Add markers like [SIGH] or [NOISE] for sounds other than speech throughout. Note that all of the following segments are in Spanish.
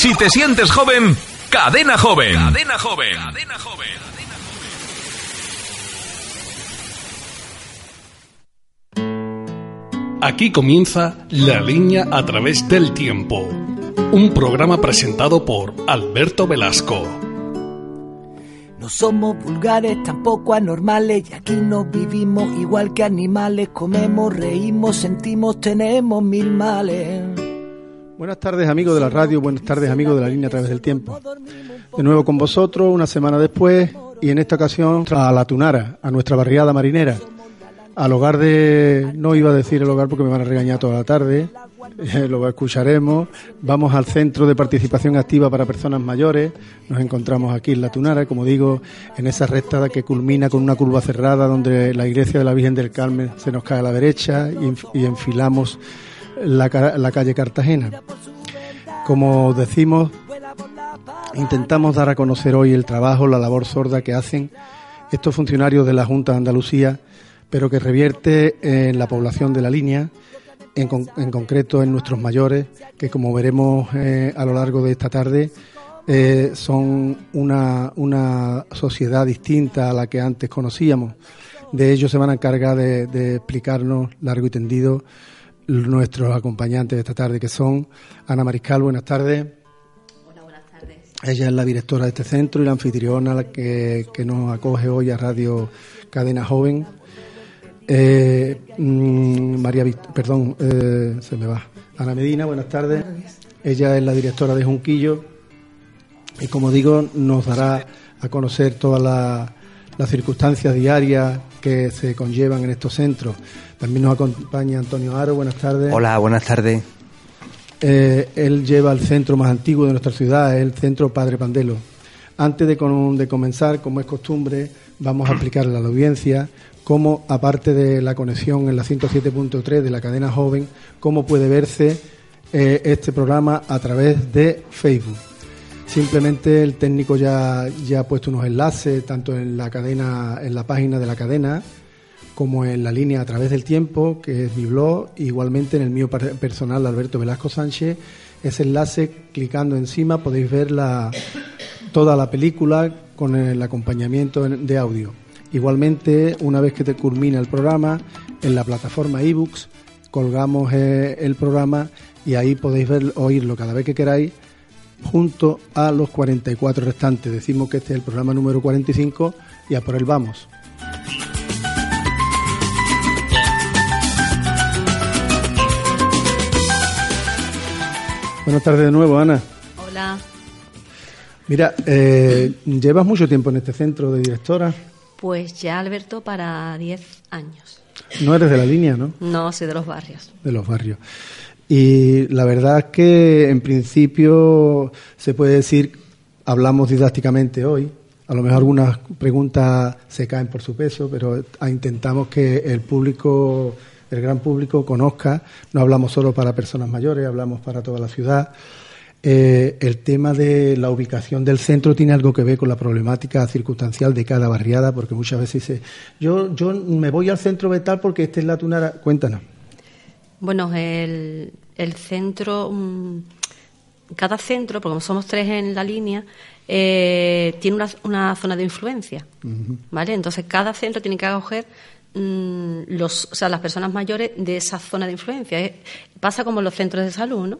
Si te sientes joven, Cadena Joven. Cadena Joven. Cadena Joven. Aquí comienza La línea a través del tiempo, un programa presentado por Alberto Velasco. No somos vulgares, tampoco anormales, y aquí nos vivimos igual que animales, comemos, reímos, sentimos, tenemos mil males. Buenas tardes amigos de la radio, buenas tardes amigos de la línea a través del tiempo. De nuevo con vosotros, una semana después, y en esta ocasión a la Tunara, a nuestra barriada marinera. Al hogar de, no iba a decir el hogar porque me van a regañar toda la tarde, [LAUGHS] lo escucharemos, vamos al Centro de Participación Activa para Personas Mayores, nos encontramos aquí en La Tunara, como digo, en esa recta que culmina con una curva cerrada donde la iglesia de la Virgen del Carmen se nos cae a la derecha y, enfilamos la, la calle Cartagena. Como decimos, intentamos dar a conocer hoy el trabajo, la labor sorda que hacen estos funcionarios de la Junta de Andalucía pero que revierte en la población de la línea, en, concreto en nuestros mayores, que como veremos eh, a lo largo de esta tarde, eh, son una, una, sociedad distinta a la que antes conocíamos. De ellos se van a encargar de, explicarnos largo y tendido nuestros acompañantes de esta tarde, que son Ana Mariscal, buenas tardes. Hola, buenas tardes. Ella es la directora de este centro y la anfitriona que, que nos acoge hoy a Radio Cadena Joven. Eh, mm, María, perdón, eh, se me va. Ana Medina, buenas tardes. Ella es la directora de Junquillo y, como digo, nos dará a conocer todas las circunstancias diarias que se conllevan en estos centros. También nos acompaña Antonio Aro, buenas tardes. Hola, buenas tardes. Eh, él lleva el centro más antiguo de nuestra ciudad, el Centro Padre Pandelo. Antes de, de comenzar, como es costumbre, vamos a explicarle a la audiencia cómo, aparte de la conexión en la 107.3 de la cadena joven, cómo puede verse eh, este programa a través de Facebook. Simplemente el técnico ya, ya ha puesto unos enlaces, tanto en la cadena, en la página de la cadena, como en la línea a través del tiempo, que es mi blog, igualmente en el mío personal, Alberto Velasco Sánchez. Ese enlace, clicando encima, podéis ver la, toda la película con el acompañamiento de audio. Igualmente, una vez que te culmina el programa, en la plataforma ebooks colgamos eh, el programa y ahí podéis ver, oírlo cada vez que queráis junto a los 44 restantes. Decimos que este es el programa número 45 y a por él vamos. Buenas tardes de nuevo, Ana. Hola. Mira, eh, ¿llevas mucho tiempo en este centro de directora? Pues ya, Alberto, para 10 años. No eres de la línea, ¿no? No, soy de los barrios. De los barrios. Y la verdad es que en principio se puede decir, hablamos didácticamente hoy, a lo mejor algunas preguntas se caen por su peso, pero intentamos que el público, el gran público conozca, no hablamos solo para personas mayores, hablamos para toda la ciudad. Eh, el tema de la ubicación del centro tiene algo que ver con la problemática circunstancial de cada barriada, porque muchas veces dice, yo, yo me voy al centro de tal porque este es la tunara. Cuéntanos. Bueno, el, el centro, mm, cada centro, porque somos tres en la línea, eh, tiene una, una, zona de influencia, ¿vale? Entonces cada centro tiene que acoger mm, los, o sea, las personas mayores de esa zona de influencia. Eh, pasa como en los centros de salud, ¿no?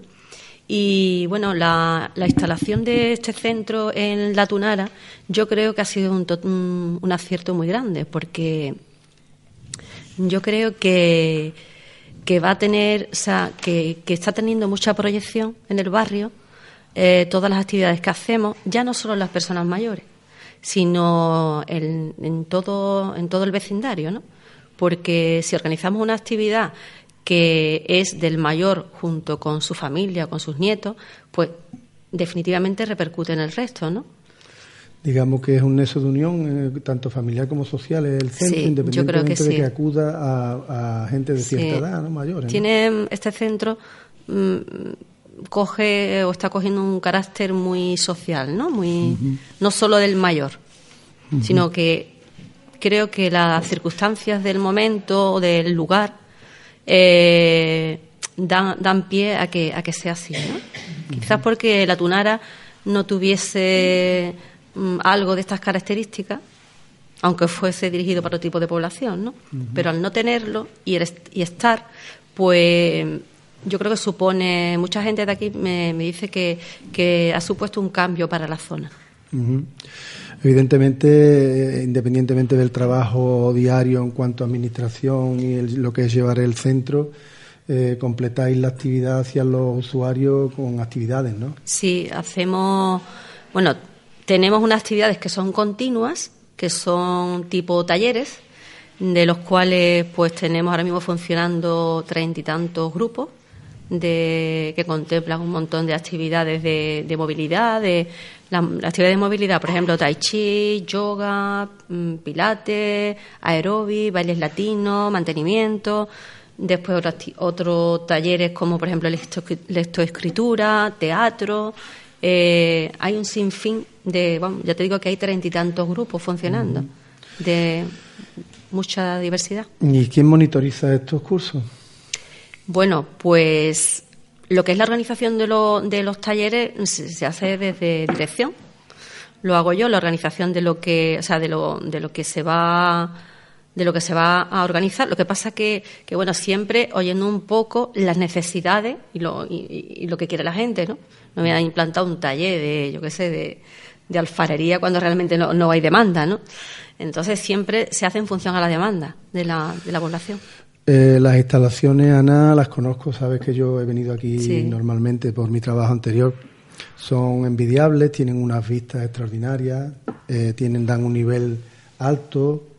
Y bueno, la, instalación de este centro en La Tunara yo creo que ha sido un, acierto muy grande porque yo creo que, que va a tener, o sea, que, está teniendo mucha proyección en el barrio eh, todas las actividades que hacemos, ya no solo las personas mayores, sino en, en, todo, en todo el vecindario, ¿no? Porque si organizamos una actividad que es del mayor junto con su familia, con sus nietos, pues definitivamente repercute en el resto, ¿no? Digamos que es un nexo de unión, eh, tanto familiar como social, el centro, independientemente de que acuda a, gente de cierta edad, ¿no? mayores. Tiene este centro mm, coge o está cogiendo un carácter muy social, ¿no? Muy no solo del mayor, sino que creo que las circunstancias del momento o del lugar eh, dan, dan pie a que, a que sea así. ¿no? Quizás porque la tunara no tuviese algo de estas características, aunque fuese dirigido para otro tipo de población, ¿no? Pero al no tenerlo y, y estar, pues yo creo que supone, mucha gente de aquí me, me dice que, que, ha supuesto un cambio para la zona. Evidentemente, independientemente del trabajo diario en cuanto a administración y lo que es llevar el centro, eh, completáis la actividad hacia los usuarios con actividades, ¿no? Sí, hacemos, bueno, tenemos unas actividades que son continuas, que son tipo talleres, de los cuales pues tenemos ahora mismo funcionando treinta y tantos grupos de, que contemplan un montón de actividades de, de movilidad, de la, actividad de movilidad, por ejemplo, tai chi, yoga, mm, pilates, aeróbic, bailes latinos, mantenimiento. Después otros, otros talleres como, por ejemplo, lectoescritura, teatro. Eh, hay un sinfín de, bueno, ya te digo que hay treinta y tantos grupos funcionando, de mucha diversidad. ¿Y quién monitoriza estos cursos? Bueno, pues lo que es la organización de, de los talleres se, hace desde dirección. Lo hago yo, la organización de lo que, o sea, de lo, de lo que se va de lo que se va a organizar. Lo que pasa que, que bueno, siempre oyendo un poco las necesidades y lo, y, lo que quiere la gente, ¿no? No me ha implantado un taller de, yo qué sé, de, de alfarería cuando realmente no, no, hay demanda, ¿no? Entonces siempre se hace en función a la demanda de la, de la población. Eh, las instalaciones, Ana, las conozco, sabes que yo he venido aquí normalmente por mi trabajo anterior. Son envidiables, tienen unas vistas extraordinarias, eh, tienen, dan un nivel alto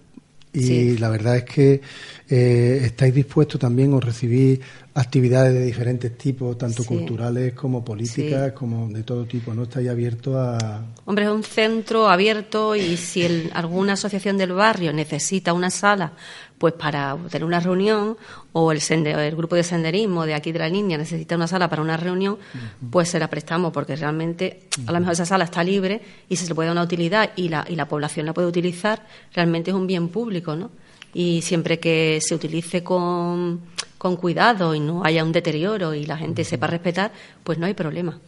y la verdad es que eh, estáis dispuestos también a recibir actividades de diferentes tipos, tanto culturales como políticas, como de todo tipo, ¿no? Estáis abiertos a... Hombre, es un centro abierto y si alguna asociación del barrio necesita una sala pues para tener una reunión o el, el grupo de senderismo de aquí de la línea necesita una sala para una reunión, pues se la prestamos porque realmente a lo mejor esa sala está libre y si se le puede dar una utilidad y la, y la población la puede utilizar, realmente es un bien público, ¿no? Y siempre que se utilice con, con cuidado y no haya un deterioro y la gente sepa respetar, pues no hay problema.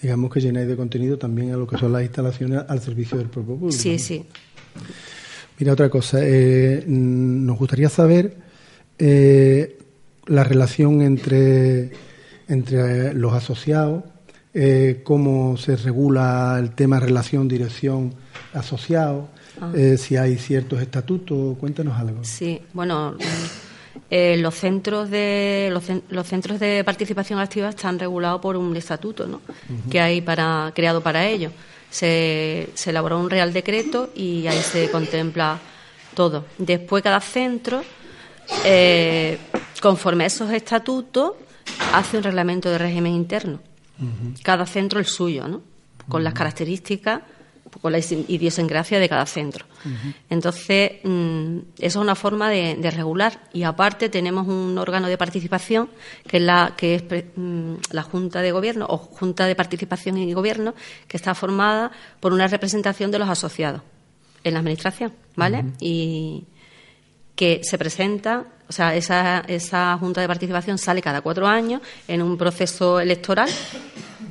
Digamos que llenáis de contenido también a lo que son las instalaciones al servicio del propio público. Sí, sí. Mira, otra cosa, eh, nos gustaría saber eh, la relación entre, entre los asociados, eh, cómo se regula el tema relación, dirección, asociado, ah. si hay ciertos estatutos, cuéntanos algo. Sí, bueno, los centros de los, centros de participación activa están regulados por un estatuto, ¿no? Que hay para creado para ello se, se elaboró un real decreto y ahí se contempla todo. Después cada centro, eh, conforme a esos estatutos, hace un reglamento de régimen interno. Cada centro el suyo, ¿no? Con las características con la idiosincrasia de cada centro. Entonces, mm, eso es una forma de, regular. Y aparte tenemos un órgano de participación, que es, la, que es mm, la Junta de Gobierno o Junta de Participación y Gobierno, que está formada por una representación de los asociados en la Administración, ¿vale? Y que se presenta, o sea, esa, esa Junta de Participación sale cada cuatro años en un proceso electoral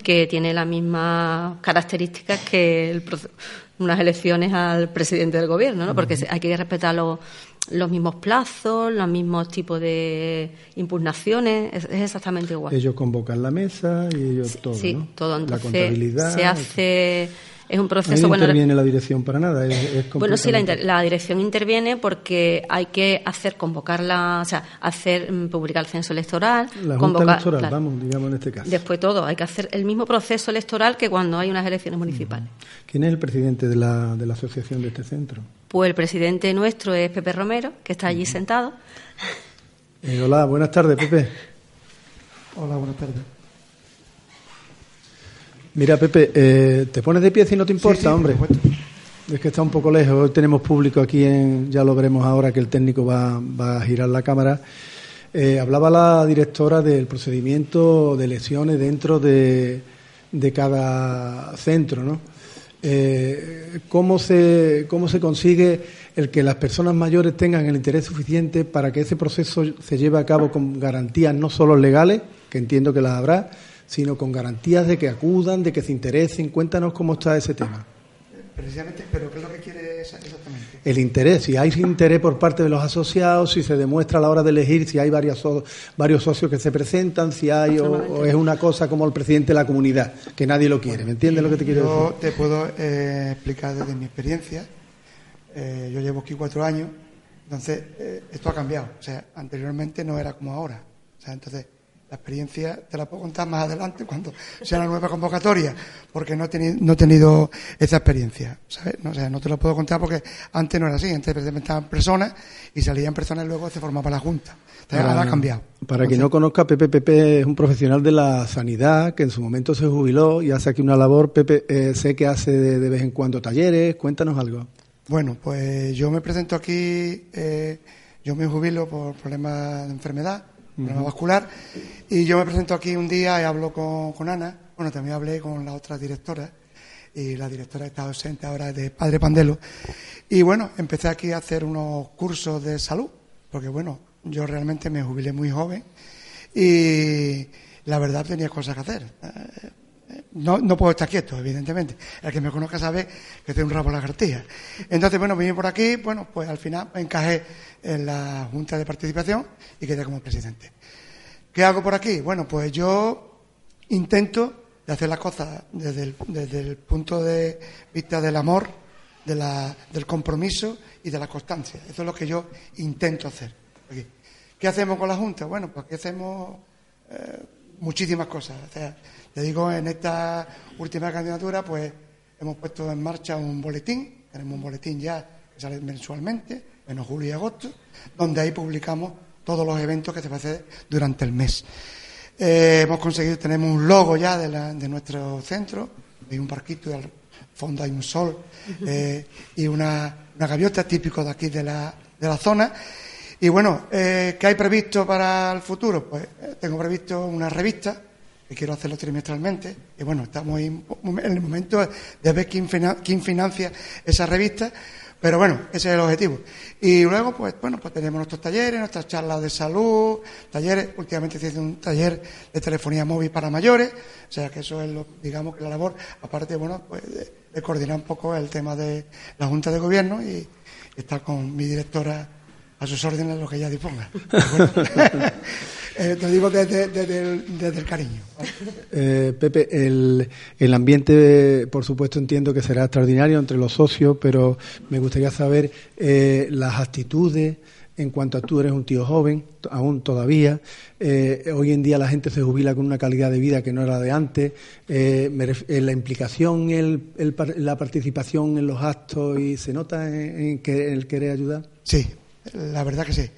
que tiene las mismas características que unas elecciones al presidente del gobierno, ¿no? Porque hay que respetar los, los mismos plazos, los mismos tipos de impugnaciones, es, exactamente igual. Ellos convocan la mesa y ellos todo, Sí, todo. la contabilidad. Se hace es un proceso. No interviene la dirección para nada. bueno, sí, la, dirección interviene porque hay que hacer convocarla, o sea, hacer mm, publicar el censo electoral. La Junta electoral, vamos, digamos en este caso. Después todo, hay que hacer el mismo proceso electoral que cuando hay unas elecciones municipales. ¿Quién es el presidente de la, de la asociación de este centro? Pues el presidente nuestro es Pepe Romero, que está allí sentado. Eh, hola, buenas tardes, Pepe. Hola, buenas tardes. Mira, Pepe, eh, ¿te pones de pie si no te importa, hombre? Es que está un poco lejos. Hoy tenemos público aquí, en, ya lo veremos ahora que el técnico va, a girar la cámara. Eh, hablaba la directora del procedimiento de elecciones dentro de, de cada centro, ¿no? Eh, ¿cómo, se, ¿Cómo se consigue el que las personas mayores tengan el interés suficiente para que ese proceso se lleve a cabo con garantías no solo legales, que entiendo que las habrá, sino con garantías de que acudan, de que se interesen? Cuéntanos cómo está ese tema. Precisamente, pero ¿qué es lo que quiere exactamente? El interés, si hay interés por parte de los asociados, si se demuestra a la hora de elegir, si hay varios, varios socios que se presentan, si hay o, es una cosa como el presidente de la comunidad, que nadie lo quiere. ¿Me entiendes lo que te quiero decir? Yo te puedo eh, explicar desde mi experiencia. Eh, yo llevo aquí cuatro años, entonces eh, esto ha cambiado. O sea, anteriormente no era como ahora. O sea, entonces la experiencia te la puedo contar más adelante cuando sea la nueva convocatoria, porque no he tenido, no he tenido esa experiencia, ¿sabes? No, o sea, no te lo puedo contar porque antes no era así, antes presentaban personas y salían personas y luego se formaba la Junta. Entonces, ahora ha cambiado. Para quien no conozca, Pepe Pepe es un profesional de la sanidad que en su momento se jubiló y hace aquí una labor. Pepe, eh, sé que hace de, vez en cuando talleres, cuéntanos algo. Bueno, pues yo me presento aquí, eh, yo me jubilo por problemas de enfermedad vascular. Y yo me presento aquí un día y hablo con, Ana. Bueno, también hablé con la otra directora. Y la directora está ausente ahora de Padre Pandelo. Y bueno, empecé aquí a hacer unos cursos de salud. Porque bueno, yo realmente me jubilé muy joven. Y la verdad tenía cosas que hacer. No, no puedo estar quieto, evidentemente. El que me conozca sabe que tengo un rabo lagartija. Entonces, bueno, vine por aquí, bueno, pues al final me encajé en la Junta de Participación y quedé como presidente. ¿Qué hago por aquí? Bueno, pues yo intento de hacer las cosas desde el, desde el punto de vista del amor, de la, del compromiso y de la constancia. Eso es lo que yo intento hacer. Aquí. ¿Qué hacemos con la Junta? Bueno, pues aquí hacemos eh, muchísimas cosas. O sea, te digo, en esta última candidatura, pues hemos puesto en marcha un boletín, tenemos un boletín ya que sale mensualmente, menos julio y agosto, donde ahí publicamos todos los eventos que se van a hacer durante el mes. Eh, hemos conseguido, tenemos un logo ya de, nuestro centro, hay un barquito y al fondo hay un sol eh, y una, gaviota típico de aquí de la, de la zona. Y bueno, eh, ¿qué hay previsto para el futuro? Pues tengo previsto una revista que quiero hacerlo trimestralmente. Y bueno, estamos en el momento de ver quién, financia esa revista. Pero bueno, ese es el objetivo. Y luego, pues bueno, pues tenemos nuestros talleres, nuestras charlas de salud, talleres. Últimamente se hace un taller de telefonía móvil para mayores. O sea que eso es, lo, digamos, que la labor, aparte, bueno, pues de, coordinar un poco el tema de la Junta de Gobierno y estar con mi directora a sus órdenes lo que ella disponga. [LAUGHS] [LAUGHS] Eh, te digo desde, el, cariño. Eh, Pepe, el, el, ambiente, por supuesto, entiendo que será extraordinario entre los socios, pero me gustaría saber eh, las actitudes en cuanto a tú eres un tío joven, aún todavía. hoy en día la gente se jubila con una calidad de vida que no era de antes. la implicación, el, la participación en los actos y se nota en, que el querer ayudar. Sí, la verdad que sí.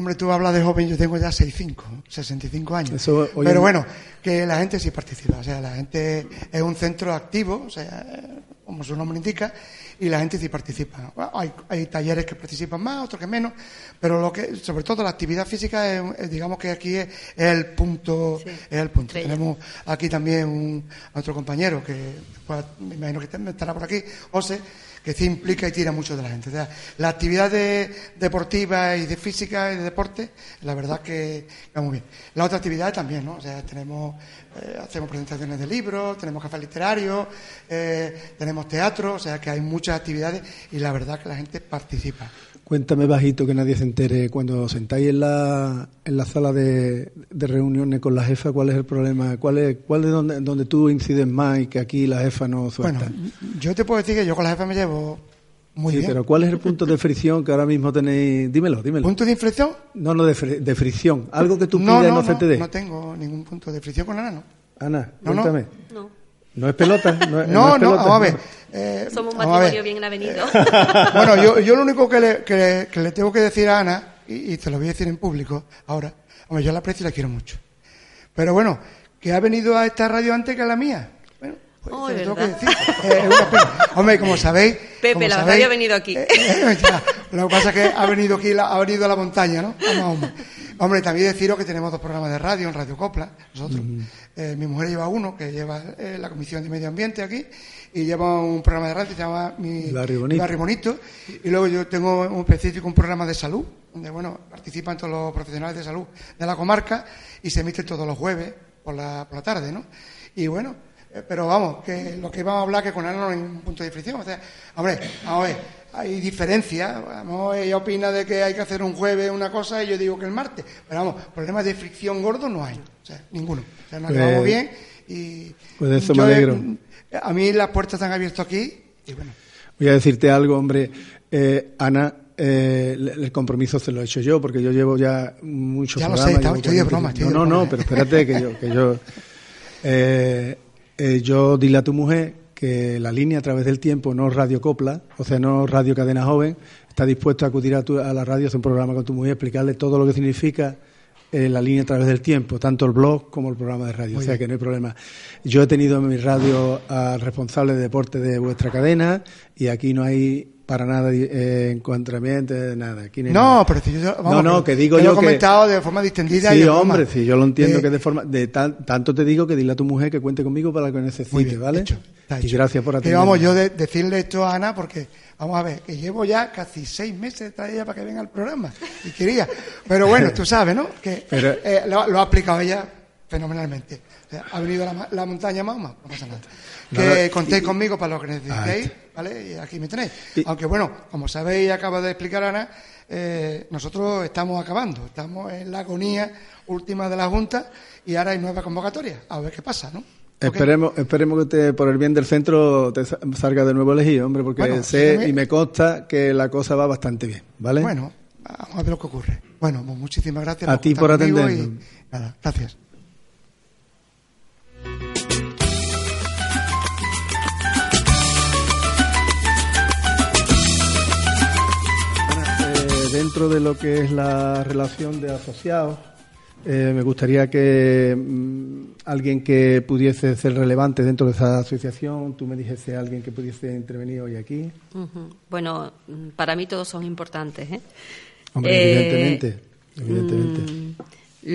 Hombre, tú hablas de joven, yo tengo ya 65, 65 años. Pero bueno, que la gente sí participa. O sea, la gente es un centro activo, o sea, como su nombre indica, y la gente sí participa. Hay, talleres que participan más, otros que menos, pero lo que, sobre todo la actividad física, es, digamos que aquí es, el punto. Es el punto. Tenemos aquí también un, otro compañero que, pues, me imagino que estará por aquí, José que se implica y tira mucho de la gente. la actividad deportiva y de física y de deporte, la verdad que va muy bien. La otra actividad también, ¿no? O sea, tenemos, eh, hacemos presentaciones de libros, tenemos café literario, eh, tenemos teatro, o sea que hay muchas actividades y la verdad que la gente participa. Cuéntame bajito que nadie se entere. Cuando sentáis en la, en la sala de, reuniones con la jefa, ¿cuál es el problema? ¿Cuál es, cuál es donde, donde tú incides más y que aquí la jefa no suelta? Bueno, yo te puedo decir que yo con la jefa me llevo muy sí, pero ¿cuál es el punto de fricción que ahora mismo tenéis? Dímelo, dímelo. ¿Punto de fricción? No, no, de, fricción. Algo que tú pides no, no se te dé. No tengo ningún punto de fricción con Ana, ¿no? Ana, cuéntame. No. ¿No es pelota? No, [LAUGHS] no, no, vamos a ver. Eh, Somos un matrimonio bien avenido. [LAUGHS] bueno, yo, yo lo único que le, que, le tengo que decir a Ana, y, te lo voy a decir en público ahora, hombre, yo la aprecio y la quiero mucho. Pero bueno, que ha venido a esta radio antes que a la mía. Bueno, pues oh, tengo que decir. Eh, hombre, como sabéis. [LAUGHS] Pepe, la radio ha venido aquí. Eh, lo que pasa es que ha venido aquí, ha venido a la montaña, ¿no? Vamos, Hombre, también deciros que tenemos dos programas de radio en Radio Copla, nosotros. Eh, mi mujer lleva uno, que lleva eh, la Comisión de Medio Ambiente aquí, y lleva un programa de radio que se llama Mi Barrio Bonito. Barrio Bonito. Y luego yo tengo un específico, un programa de salud, donde, bueno, participan todos los profesionales de salud de la comarca y se emite todos los jueves por la, por la tarde, ¿no? Y bueno, eh, pero vamos, que lo que vamos a hablar que con Ana no hay un punto de fricción. O sea, hombre, vamos a ver, hay diferencias. Vamos, ella opina de que hay que hacer un jueves una cosa y yo digo que el martes. Pero vamos, problemas de fricción gordo no hay. O sea, ninguno. O sea, nos Pues- llevamos bien y. pues de eso yo, me alegro. eh, A mí las puertas están abiertas aquí y bueno. Voy a decirte algo, hombre. Eh, Ana, eh, el compromiso se lo he hecho yo, porque yo llevo ya muchos Ya lo sé, está- estoy de 40 broma, estoy de no, no, broma, no, ¿eh? pero espérate que yo... Que yo eh, eh, yo dile a tu mujer que la línea a través del tiempo, no Radio Copla, o sea, no Radio Cadena Joven, está dispuesto a acudir a, tu- a la radio, hacer un programa con tu mujer, explicarle todo lo que significa eh, la línea a través del tiempo, tanto el blog como el programa de radio, o sea que no hay problema. Yo he tenido en mi radio al responsable de deporte de vuestra cadena y aquí no hay para nada eh, encontramiento, nada. Aquí no, nada. pero si yo, vamos, no, no, que digo te yo lo he que comentado de forma distendida y Sí, broma. hombre, sí, yo lo entiendo Eh, que de forma de tan- tanto te digo que dile a tu mujer que cuente conmigo para lo que necesite, ¿vale? hecho, y hecho. gracias por Que atenderme. vamos, yo de- decirle esto a Ana porque, vamos a ver, que llevo ya casi seis meses detrás de ella para que venga al programa. Y quería. Pero bueno, [LAUGHS] tú sabes, ¿no? Que Pero- eh, lo, lo ha aplicado ella fenomenalmente. Ha venido la, montaña Mahoma, no pasa nada. Que contéis conmigo para lo que necesitéis, Ahí ¿vale? Y aquí me tenéis. Y- Aunque bueno, como sabéis acaba de explicar Ana, eh, nosotros estamos acabando, estamos en la agonía última de la Junta y ahora hay nueva convocatoria. A ver qué pasa, ¿no? Esperemos, esperemos que te, por el bien del centro te sa- salga de nuevo elegido, hombre, porque Bueno, sé y me consta que la cosa va bastante bien, ¿vale? Bueno, vamos a ver lo que ocurre. Bueno, pues muchísimas gracias. A ti por atendernos. Nada, gracias. Dentro de lo que es la relación de asociados, eh, me gustaría que mm, alguien que pudiese ser relevante dentro de esa asociación, tú me dijese alguien que pudiese intervenir hoy aquí. Bueno, mm, para mí todos son importantes. ¿eh? Hombre, Eh, evidentemente, evidentemente. mm,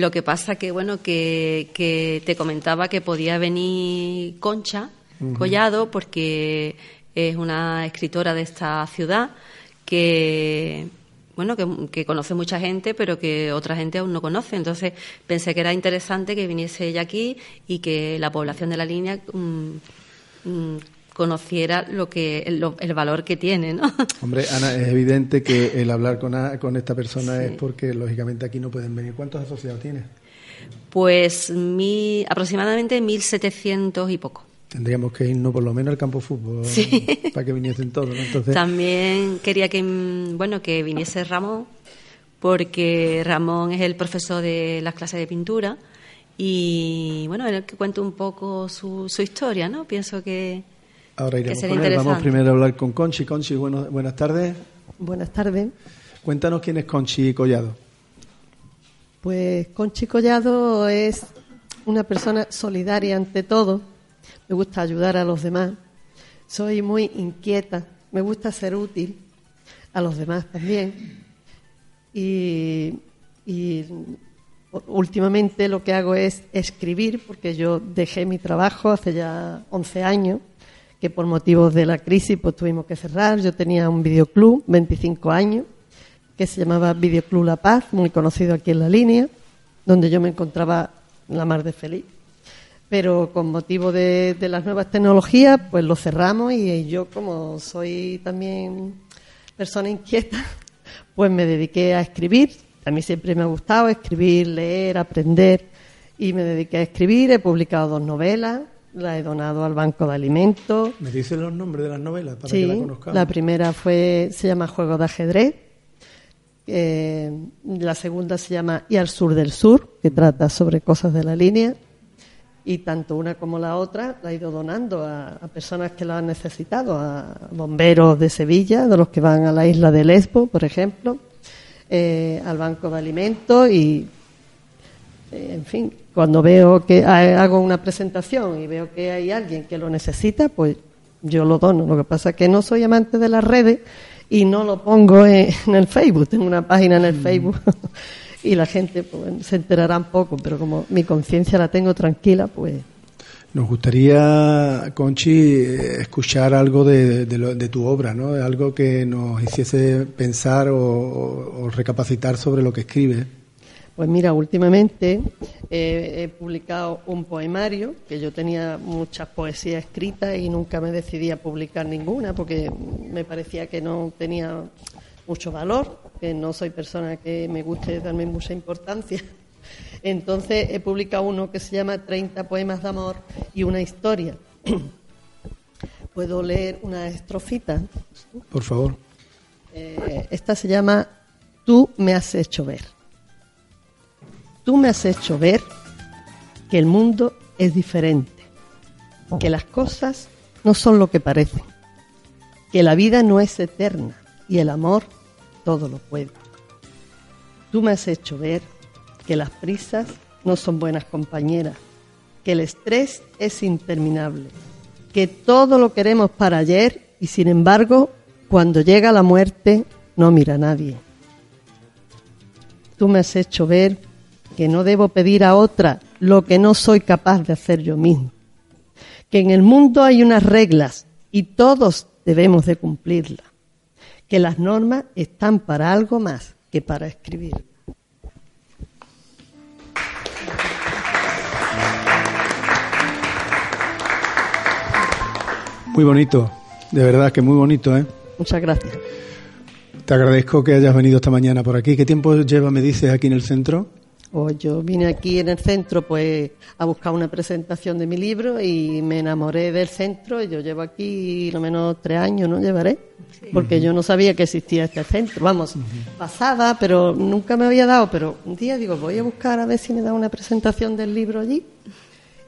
lo que pasa que, bueno, que, que te comentaba que podía venir Concha Collado porque es una escritora de esta ciudad que bueno que, que conoce mucha gente pero que otra gente aún no conoce entonces pensé que era interesante que viniese ella aquí y que la población de la línea mm, mm, conociera lo que el, lo- el valor que tiene no [LAUGHS] Hombre, Ana, es evidente que [LAUGHS] el hablar con, a- con esta persona es porque, lógicamente, aquí no pueden venir. ¿Cuántos asociados tienes? pues mi, aproximadamente 1.700 y poco Tendríamos que irnos por lo menos al campo de fútbol Sí. [LAUGHS] para que viniesen todos. ¿no? Entonces, También quería que bueno que viniese Ramón porque Ramón es el profesor de las clases de pintura y bueno él que cuente un poco su, su historia, ¿no? Pienso que ahora iremos sería con él. Vamos primero a hablar con Conchi. Conchi, bueno- buenas tardes. Buenas tardes. Cuéntanos quién es Conchi Collado. Pues Conchi Collado es una persona solidaria ante todo. Me gusta ayudar a los demás. Soy muy inquieta. Me gusta ser útil a los demás también. Y, últimamente lo que hago es escribir, porque yo dejé mi trabajo hace ya 11 años, que por motivos de la crisis pues tuvimos que cerrar. Yo tenía un videoclub, 25 años, que se llamaba Videoclub La Paz, muy conocido aquí en la línea, donde yo me encontraba la mar de feliz. Pero con motivo de, de las nuevas tecnologías, pues lo cerramos y yo, como soy también persona inquieta, [LAUGHS] pues me dediqué a escribir. A mí siempre me ha gustado escribir, leer, aprender y me dediqué a escribir. He publicado dos novelas, las he donado al Banco de Alimentos. ¿Me dices los nombres de las novelas para Sí, que la conozcamos? la primera fue, se llama Juego de ajedrez. Eh, la segunda se llama Y al sur del sur, que trata sobre cosas de la línea. Y tanto una como la otra la he ido donando a, a personas que la han necesitado, a bomberos de Sevilla, de los que van a la isla de Lesbo, por ejemplo, eh, al Banco de Alimentos y eh, en fin, cuando veo que ha- hago una presentación y veo que hay alguien que lo necesita, pues yo lo dono. Lo que pasa es que no soy amante de las redes y no lo pongo en, en el Facebook. Tengo una página en el Facebook [LAUGHS] y la gente pues, se enterará un poco, pero como mi conciencia la tengo tranquila, pues... Nos gustaría, Conchi, escuchar algo de, de, tu obra, ¿no? Algo que nos hiciese pensar o, recapacitar sobre lo que escribes. Pues mira, últimamente he publicado un poemario, que yo tenía muchas poesías escritas y nunca me decidí a publicar ninguna porque me parecía que no tenía mucho valor, que no soy persona que me guste darme mucha importancia. [LAUGHS] Entonces he publicado uno que se llama 30 poemas de amor y una historia. [CLEARS THROAT] ¿Puedo leer una estrofita? Por favor. Eh, esta se llama Tú me has hecho ver. Tú me has hecho ver que el mundo es diferente, que las cosas no son lo que parecen, que la vida no es eterna y el amor todo lo puede. Tú me has hecho ver que las prisas no son buenas compañeras, que el estrés es interminable, que todo lo queremos para ayer y sin embargo, cuando llega la muerte, no mira a nadie. Tú me has hecho ver que no debo pedir a otra lo que no soy capaz de hacer yo mismo, que en el mundo hay unas reglas y todos debemos de cumplirlas que las normas están para algo más que para escribir. Muy bonito, de verdad que muy bonito, ¿eh? Muchas gracias. Te agradezco que hayas venido esta mañana por aquí. ¿Qué tiempo lleva, me dices, aquí en el centro? Pues yo vine aquí en el centro pues a buscar una presentación de mi libro y me enamoré del centro. Y yo llevo aquí lo menos tres años, ¿no? Llevaré. Porque yo no sabía que existía este centro. Vamos, pasaba, pero nunca me había dado. Pero un día digo, voy a buscar a ver si me da una presentación del libro allí.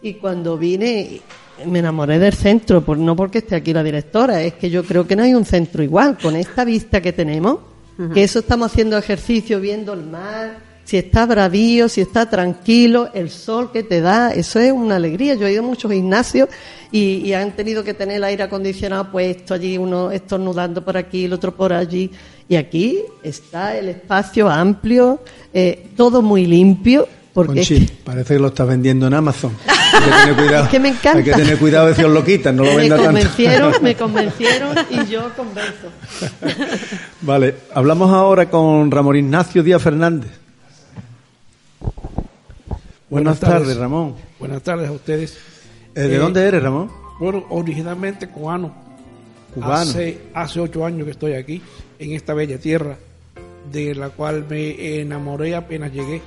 Y cuando vine, me enamoré del centro, pues no porque esté aquí la directora, es que yo creo que no hay un centro igual. Con esta vista que tenemos, que eso estamos haciendo ejercicio, viendo el mar si está bravío, si está tranquilo, el sol que te da, eso es una alegría. Yo he ido a muchos gimnasios y, han tenido que tener el aire acondicionado puesto allí, uno estornudando por aquí, el otro por allí. Y aquí está el espacio amplio, eh, todo muy limpio. Porque parece que lo estás vendiendo en Amazon. [LAUGHS] Hay que tener cuidado. es que me encanta. Hay que tener cuidado de si os lo quitan, no lo [LAUGHS] me convencieron, Me [LAUGHS] convencieron y yo convenzo. Vale, hablamos ahora con Ramón Ignacio Díaz Fernández. Buenas, tardes. Ramón. Buenas tardes a ustedes. Eh, ¿De dónde eres, Ramón? Bueno, originalmente cubano. Cubano. Hace, hace ocho años que estoy aquí, en esta bella tierra, de la cual me enamoré apenas llegué.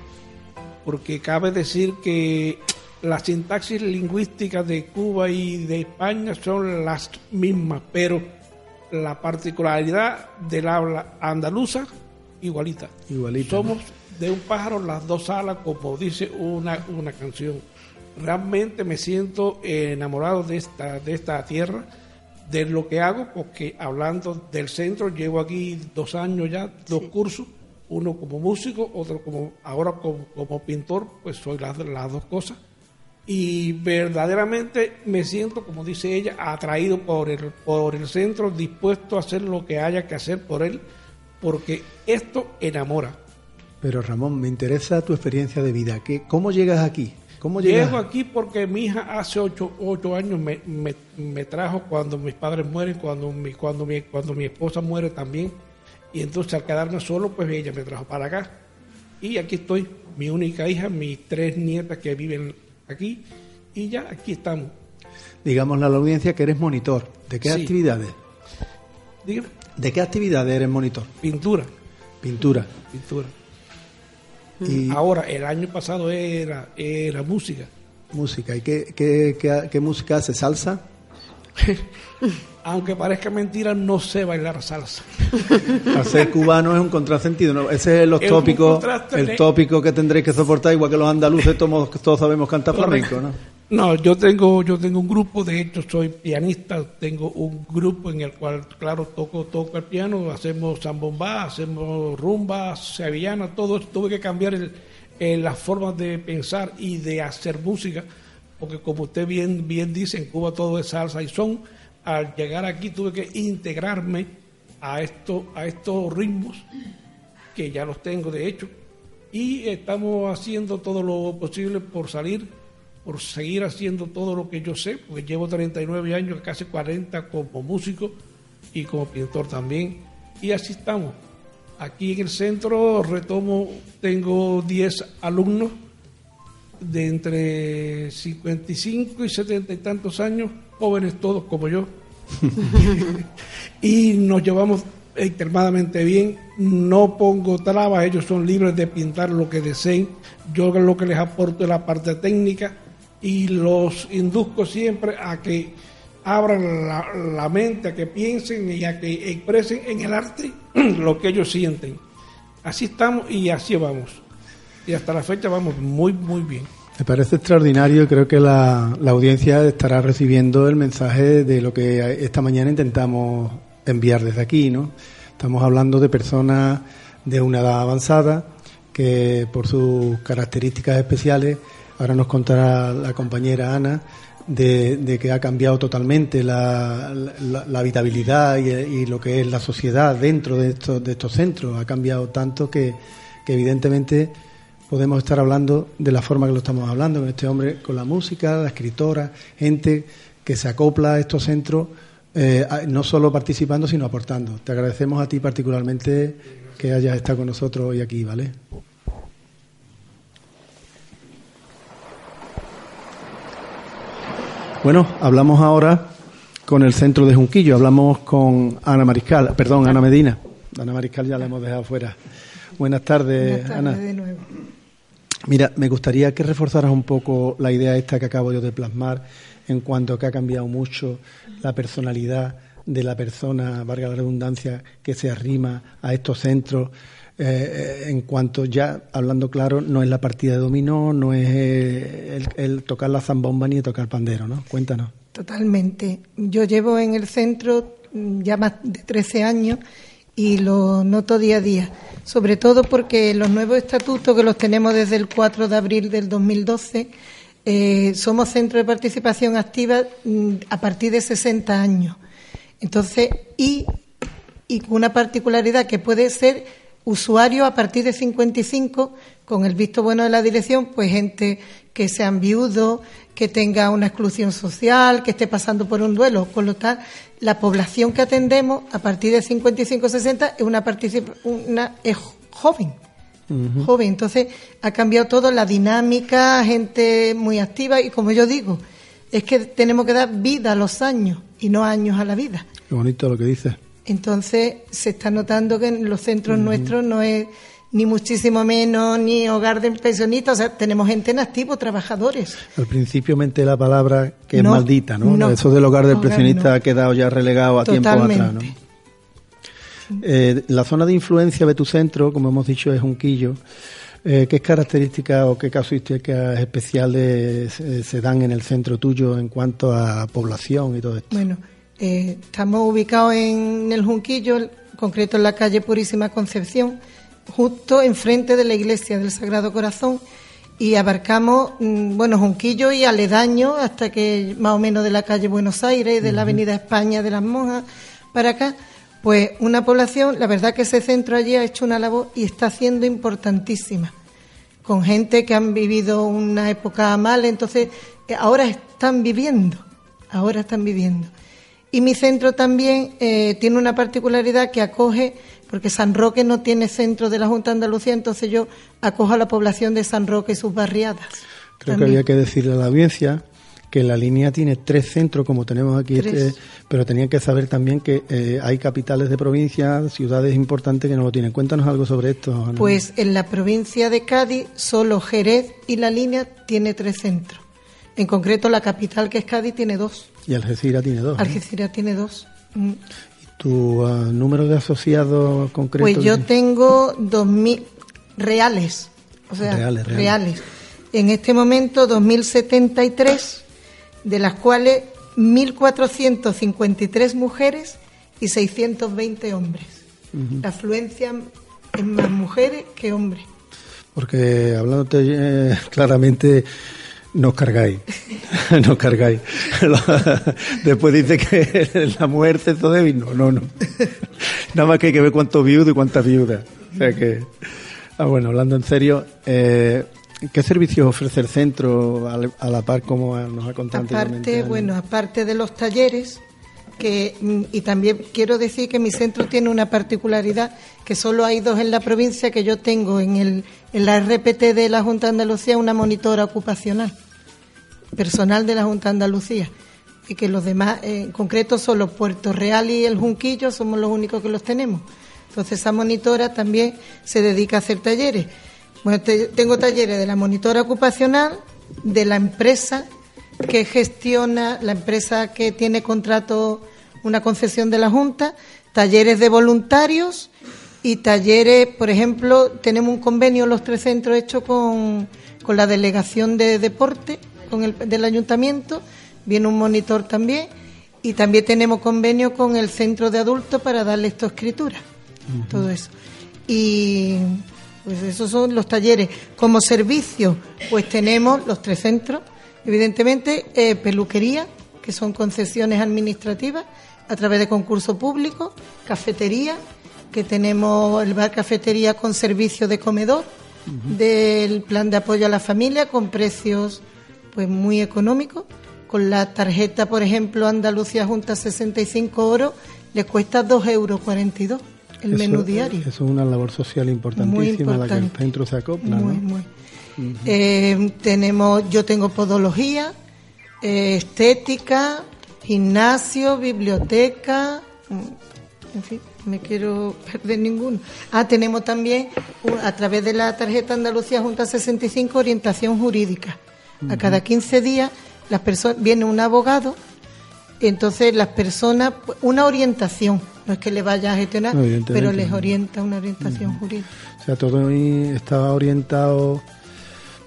Porque cabe decir que las sintaxis lingüísticas de Cuba y de España son las mismas, pero la particularidad del habla andaluza igualita. Igualita. Somos de un pájaro las dos alas, como dice una, una canción. Realmente me siento enamorado de esta, de esta tierra, de lo que hago, porque hablando del centro, llevo aquí dos años ya, dos cursos, uno como músico, otro como ahora como, como pintor, pues soy las, las dos cosas. Y verdaderamente me siento, como dice ella, atraído por el, por el centro, dispuesto a hacer lo que haya que hacer por él, porque esto enamora pero Ramón, me interesa tu experiencia de vida. ¿Qué, ¿Cómo llegas aquí? ¿Cómo llegas? Llego aquí porque mi hija hace ocho, ocho años me, me, trajo cuando mis padres mueren, cuando mi, cuando, mi, cuando mi esposa muere también. Y entonces al quedarme solo, pues ella me trajo para acá. Y aquí estoy, mi única hija, mis tres nietas que viven aquí. Y ya aquí estamos. Digamos a la audiencia que eres monitor. ¿De qué actividades? ¿De qué actividades eres monitor? Pintura. Pintura. Pintura. Ahora, el año pasado era, era música. Música. ¿Y qué, qué, qué, música hace? ¿Salsa? [LAUGHS] Aunque parezca mentira, no sé bailar salsa. [LAUGHS] Hacer cubano es un contrasentido. ¿no? Ese es los tópicos, el tópico que tendréis que soportar, igual que los andaluces, todos, todos sabemos cantar flamenco, ¿no? No, yo tengo, yo tengo un grupo, de hecho soy pianista, tengo un grupo en el cual, claro, toco, toco el piano, hacemos zambombá, hacemos rumba, sevillana, todo, tuve que cambiar el, las formas de pensar y de hacer música, porque como usted bien, bien dice, en Cuba todo es salsa y son, al llegar aquí tuve que integrarme a, esto, a estos ritmos, que ya los tengo de hecho, y estamos haciendo todo lo posible por salir, por seguir haciendo todo lo que yo sé, porque llevo 39 años, casi 40 como músico y como pintor también, y así estamos. Aquí en el centro retomo, tengo 10 alumnos de entre 55 y 70 y tantos años, jóvenes todos como yo, [LAUGHS] y nos llevamos extremadamente bien, no pongo trabas, ellos son libres de pintar lo que deseen, yo lo que les aporto es la parte técnica y los induzco siempre a que abran la, mente, a que piensen y a que expresen en el arte [CLEARS THROAT] lo que ellos sienten. Así estamos y así vamos. Y hasta la fecha vamos muy, muy bien. Me parece extraordinario, creo que la, la audiencia estará recibiendo el mensaje de lo que esta mañana intentamos enviar desde aquí, ¿no? Estamos hablando de personas de una edad avanzada que por sus características especiales, ahora nos contará la compañera Ana, de, que ha cambiado totalmente la, habitabilidad y, lo que es la sociedad dentro de estos, de estos centros. Ha cambiado tanto que, que evidentemente podemos estar hablando de la forma que lo estamos hablando, con este hombre, con la música, la escritora, gente que se acopla a estos centros eh, no solo participando, sino aportando. Te agradecemos a ti particularmente que hayas estado con nosotros hoy aquí, ¿vale? Bueno, hablamos ahora con el centro de Junquillo, hablamos con Ana Mariscal, perdón, Ana Medina. Ana Mariscal ya la hemos dejado fuera. Buenas tardes, Ana. Mira, me gustaría que reforzaras un poco la idea esta que acabo yo de plasmar en cuanto a que ha cambiado mucho la personalidad de la persona, valga la redundancia, que se arrima a estos centros. Eh, en cuanto ya, hablando claro, no es la partida de dominó, no es eh, el, tocar la zambomba ni tocar pandero, ¿no? Cuéntanos. Totalmente. Yo llevo en el centro mm, ya más de 13 años y lo noto día a día, sobre todo porque los nuevos estatutos que los tenemos desde el 4 de abril del 2012 eh, somos centro de participación activa mm, a partir de 60 años. Entonces, y, y una particularidad que puede ser usuario a partir de 55, con el visto bueno de la dirección, pues gente que sean viudos, que tenga una exclusión social, que esté pasando por un duelo. Con lo tal, la población que atendemos a partir de 55-60 es una, una es joven joven. Entonces ha cambiado todo, la dinámica, gente muy activa y como yo digo, es que tenemos que dar vida a los años y no años a la vida. Qué bonito lo que dices. Entonces se está notando que en los centros nuestros no es ni muchísimo menos, ni hogar de pensionistas, o sea, tenemos gente en activo, trabajadores. Al principio menté la palabra que es maldita, ¿no? Eso del hogar del pensionista ha quedado ya relegado a tiempo atrás, ¿no? Eh, la zona de influencia de tu centro, como hemos dicho, es Junquillo. Eh, ¿Qué características o qué casuísticas especiales eh, se dan en el centro tuyo en cuanto a población y todo esto? Bueno, eh, estamos ubicados en el Junquillo, en concreto en la calle Purísima Concepción, justo enfrente de la iglesia del Sagrado Corazón y abarcamos, mm, bueno, Junquillo y aledaño hasta que más o menos de la calle Buenos Aires, de la Avenida España de las Monjas para acá pues una población, la verdad que ese centro allí ha hecho una labor y está siendo importantísima, con gente que han vivido una época mal, entonces eh, ahora están viviendo, ahora están viviendo. Y mi centro también eh, tiene una particularidad que acoge, porque San Roque no tiene centro de la Junta de Andalucía, entonces yo acojo a la población de San Roque y sus barriadas. Creo que había que decirle a la audiencia que la línea tiene tres centros como tenemos aquí, este, pero tenían que saber también que eh, hay capitales de provincia, ciudades importantes que no lo tienen. Cuéntanos algo sobre esto. Pues en la provincia de Cádiz, solo Jerez y la línea tiene tres centros. En concreto, la capital, que es Cádiz, tiene dos. Y Algeciras tiene dos. Algeciras tiene dos. Mm. ¿Tu ah, número de asociados concreto? Pues yo tengo dos mil reales. O sea, reales, reales. reales. En este momento, 2073 de las cuales 1.453 mujeres y 620 hombres. La afluencia es más mujeres que hombres. Porque hablándote eh, [LAUGHS] claramente, nos cargáis, [LAUGHS] nos cargáis. [LAUGHS] Después dice que [LAUGHS] la muerte es todo débil. No, no, no. Nada más que hay que ver cuántos viudos y cuántas viudas. O sea que Ah, bueno, hablando en serio, eh, ¿qué servicios ofrece el centro a la par como nos ha contado Aparte, bueno, aparte de los talleres, que, mm, y también quiero decir que mi centro tiene una particularidad, que solo hay dos en la provincia, que yo tengo en, el, en la RPT de la Junta de Andalucía una monitora ocupacional, personal de la Junta de Andalucía, y que los demás, en concreto solo Puerto Real y el Junquillo somos los únicos que los tenemos. Entonces esa monitora también se dedica a hacer talleres. Bueno, tengo talleres de la monitora ocupacional, de la empresa que gestiona, la empresa que tiene contrato una concesión de la Junta, talleres de voluntarios y talleres, por ejemplo, tenemos un convenio los tres centros hecho con, con la delegación de deporte con el, del ayuntamiento, viene un monitor también y también tenemos convenio con el centro de adultos para darle esto escritura, todo eso. Y pues esos son los talleres. Como servicio, pues tenemos los tres centros, evidentemente eh, peluquería, que son concesiones administrativas, a través de concurso público, cafetería, que tenemos el bar cafetería con servicio de comedor, del plan de apoyo a la familia con precios pues muy económicos. Con la tarjeta, por ejemplo, Andalucía Junta 65 euros, le cuesta 2,42 euros el menú diario. Eso es una labor social importantísima la que el centro se acopla. Muy, muy. Eh, tenemos, yo tengo podología, eh, estética, gimnasio, biblioteca, mm, en fin, me quiero [LAUGHS] perder ninguno. Ah, tenemos también a través de la tarjeta Andalucía Junta 65 orientación jurídica. A cada 15 días las personas viene un abogado y entonces las personas una orientación, no es que le vaya a gestionar, pero les orienta una orientación jurídica. O sea, todo está orientado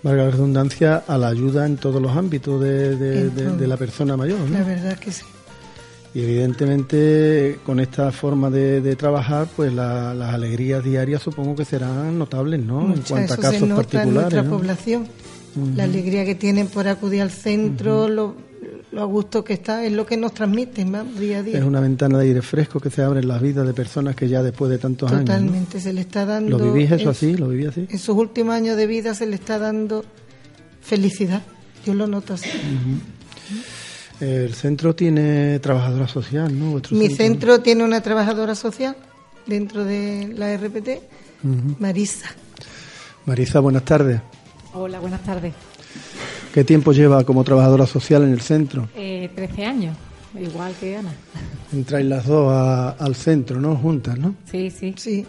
valga la redundancia, a la ayuda en todos los ámbitos de, la persona mayor. ¿no? La verdad que sí. Y evidentemente con esta forma de, trabajar, pues las alegrías diarias supongo que serán notables, ¿no? en cuanto a casos particulares. En nuestra población, la alegría que tienen por acudir al centro, lo, lo a gusto que está, es lo que nos transmiten día a día. Es una ventana de aire fresco que se abre en las vidas de personas que ya después de tantos años. Totalmente, se le está dando. ¿Lo vivís eso así? ¿Lo viví así? En sus últimos años de vida se le está dando felicidad. Yo lo noto así. El centro tiene trabajadora social, ¿no? Mi centro? tiene una trabajadora social dentro de la RPT, Marisa. Marisa, buenas tardes. Hola, buenas tardes. ¿Qué tiempo lleva como trabajadora social en el centro? Eh, 13 años, igual que Ana. Entráis las dos al centro, ¿no? Juntas, ¿no? Sí, sí. Sí.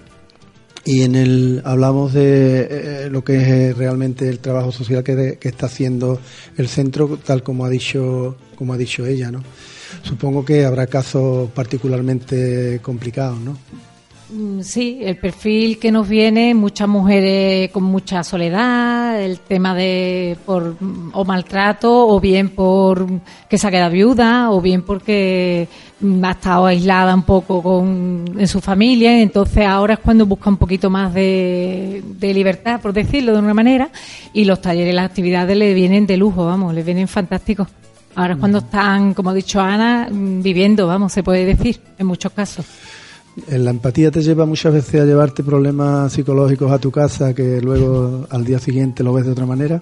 Y en el hablamos de eh, lo que es eh, realmente el trabajo social que, que, está haciendo el centro, tal como ha dicho como ha dicho ella, ¿no? Supongo que habrá casos particularmente complicados, ¿no? Mm, sí, el perfil que nos viene, muchas mujeres con mucha soledad, el tema de por o maltrato, o bien por que se ha quedado viuda, o bien porque ha estado aislada un poco con, en su familia, entonces ahora es cuando busca un poquito más de, de libertad, por decirlo de una manera, y los talleres y las actividades le vienen de lujo, vamos, le vienen fantásticos. Ahora es cuando están, como ha dicho Ana, viviendo, vamos, se puede decir, en muchos casos. La empatía te lleva muchas veces a llevarte problemas psicológicos a tu casa que luego al día siguiente lo ves de otra manera.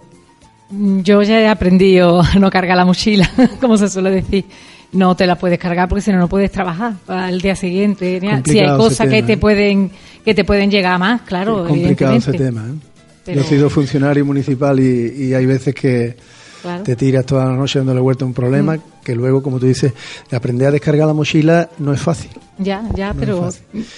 Yo ya he aprendido [LAUGHS] a no cargar la mochila, [LAUGHS] como se suele decir. No te la puedes cargar porque si no no puedes trabajar al día siguiente. si hay cosas que te ¿eh? pueden que te pueden llegar más, claro. Es complicado ese tema. ¿eh? Yo he sido funcionario municipal y hay veces que te tiras toda la noche dándole vuelta a un problema mm. que luego, como tú dices, aprender a descargar la mochila no es fácil. Ya, ya, pero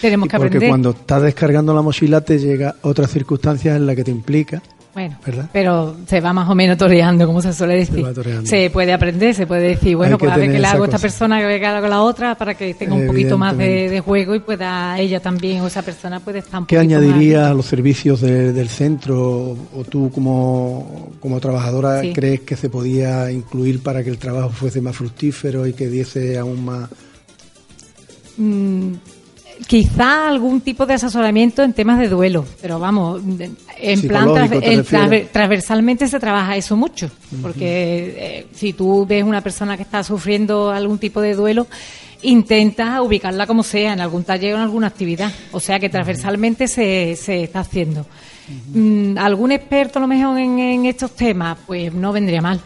tenemos que aprender. Porque cuando estás descargando la mochila te llega otras circunstancias en las que te implica bueno, pero se va más o menos toreando, como se suele decir. Se, puede aprender, se puede decir, bueno, pues a ver qué le hago a esta persona, que venga con la otra, para que tenga un poquito más de, juego y pueda ella también, o esa persona puede estar un ¿Qué añadiría a los servicios del centro o tú como, como trabajadora crees que se podía incluir para que el trabajo fuese más fructífero y que diese aún más... Mm, quizá algún tipo de asesoramiento en temas de duelo, pero vamos, en plan transversalmente se trabaja eso mucho, porque eh, si tú ves una persona que está sufriendo algún tipo de duelo, intenta ubicarla como sea, en algún taller o en alguna actividad, o sea que transversalmente se, se está haciendo. Mm, ¿Algún experto a lo mejor en, en estos temas? Pues no vendría mal.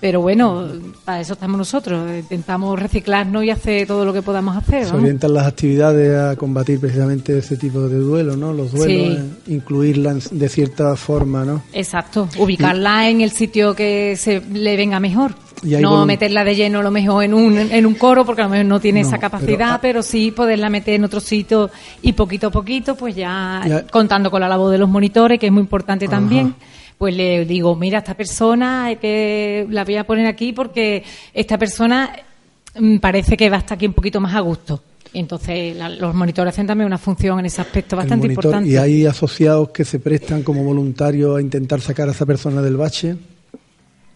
Pero bueno, para eso estamos nosotros. Intentamos reciclarnos y hacer todo lo que podamos hacer. Se vamos. orientan las actividades a combatir precisamente ese tipo de duelo, ¿no? Los duelos, Sí. eh, incluirla en- de cierta forma, ¿no? Exacto, ubicarla en el sitio que se le venga mejor. Y No meterla de lleno a lo mejor en un, en un coro porque a lo mejor no tiene No, esa capacidad, pero- pero, sí poderla meter en otro sitio y poquito a poquito, pues ya, Ya- contando con la labor de los monitores, que es muy importante también, pues le digo, mira, esta persona hay que la voy a poner aquí porque esta persona mm, parece que va a estar aquí un poquito más a gusto. Entonces la- los monitores hacen también una función en ese aspecto bastante monitor. importante. Y hay asociados que se prestan como voluntarios a intentar sacar a esa persona del bache.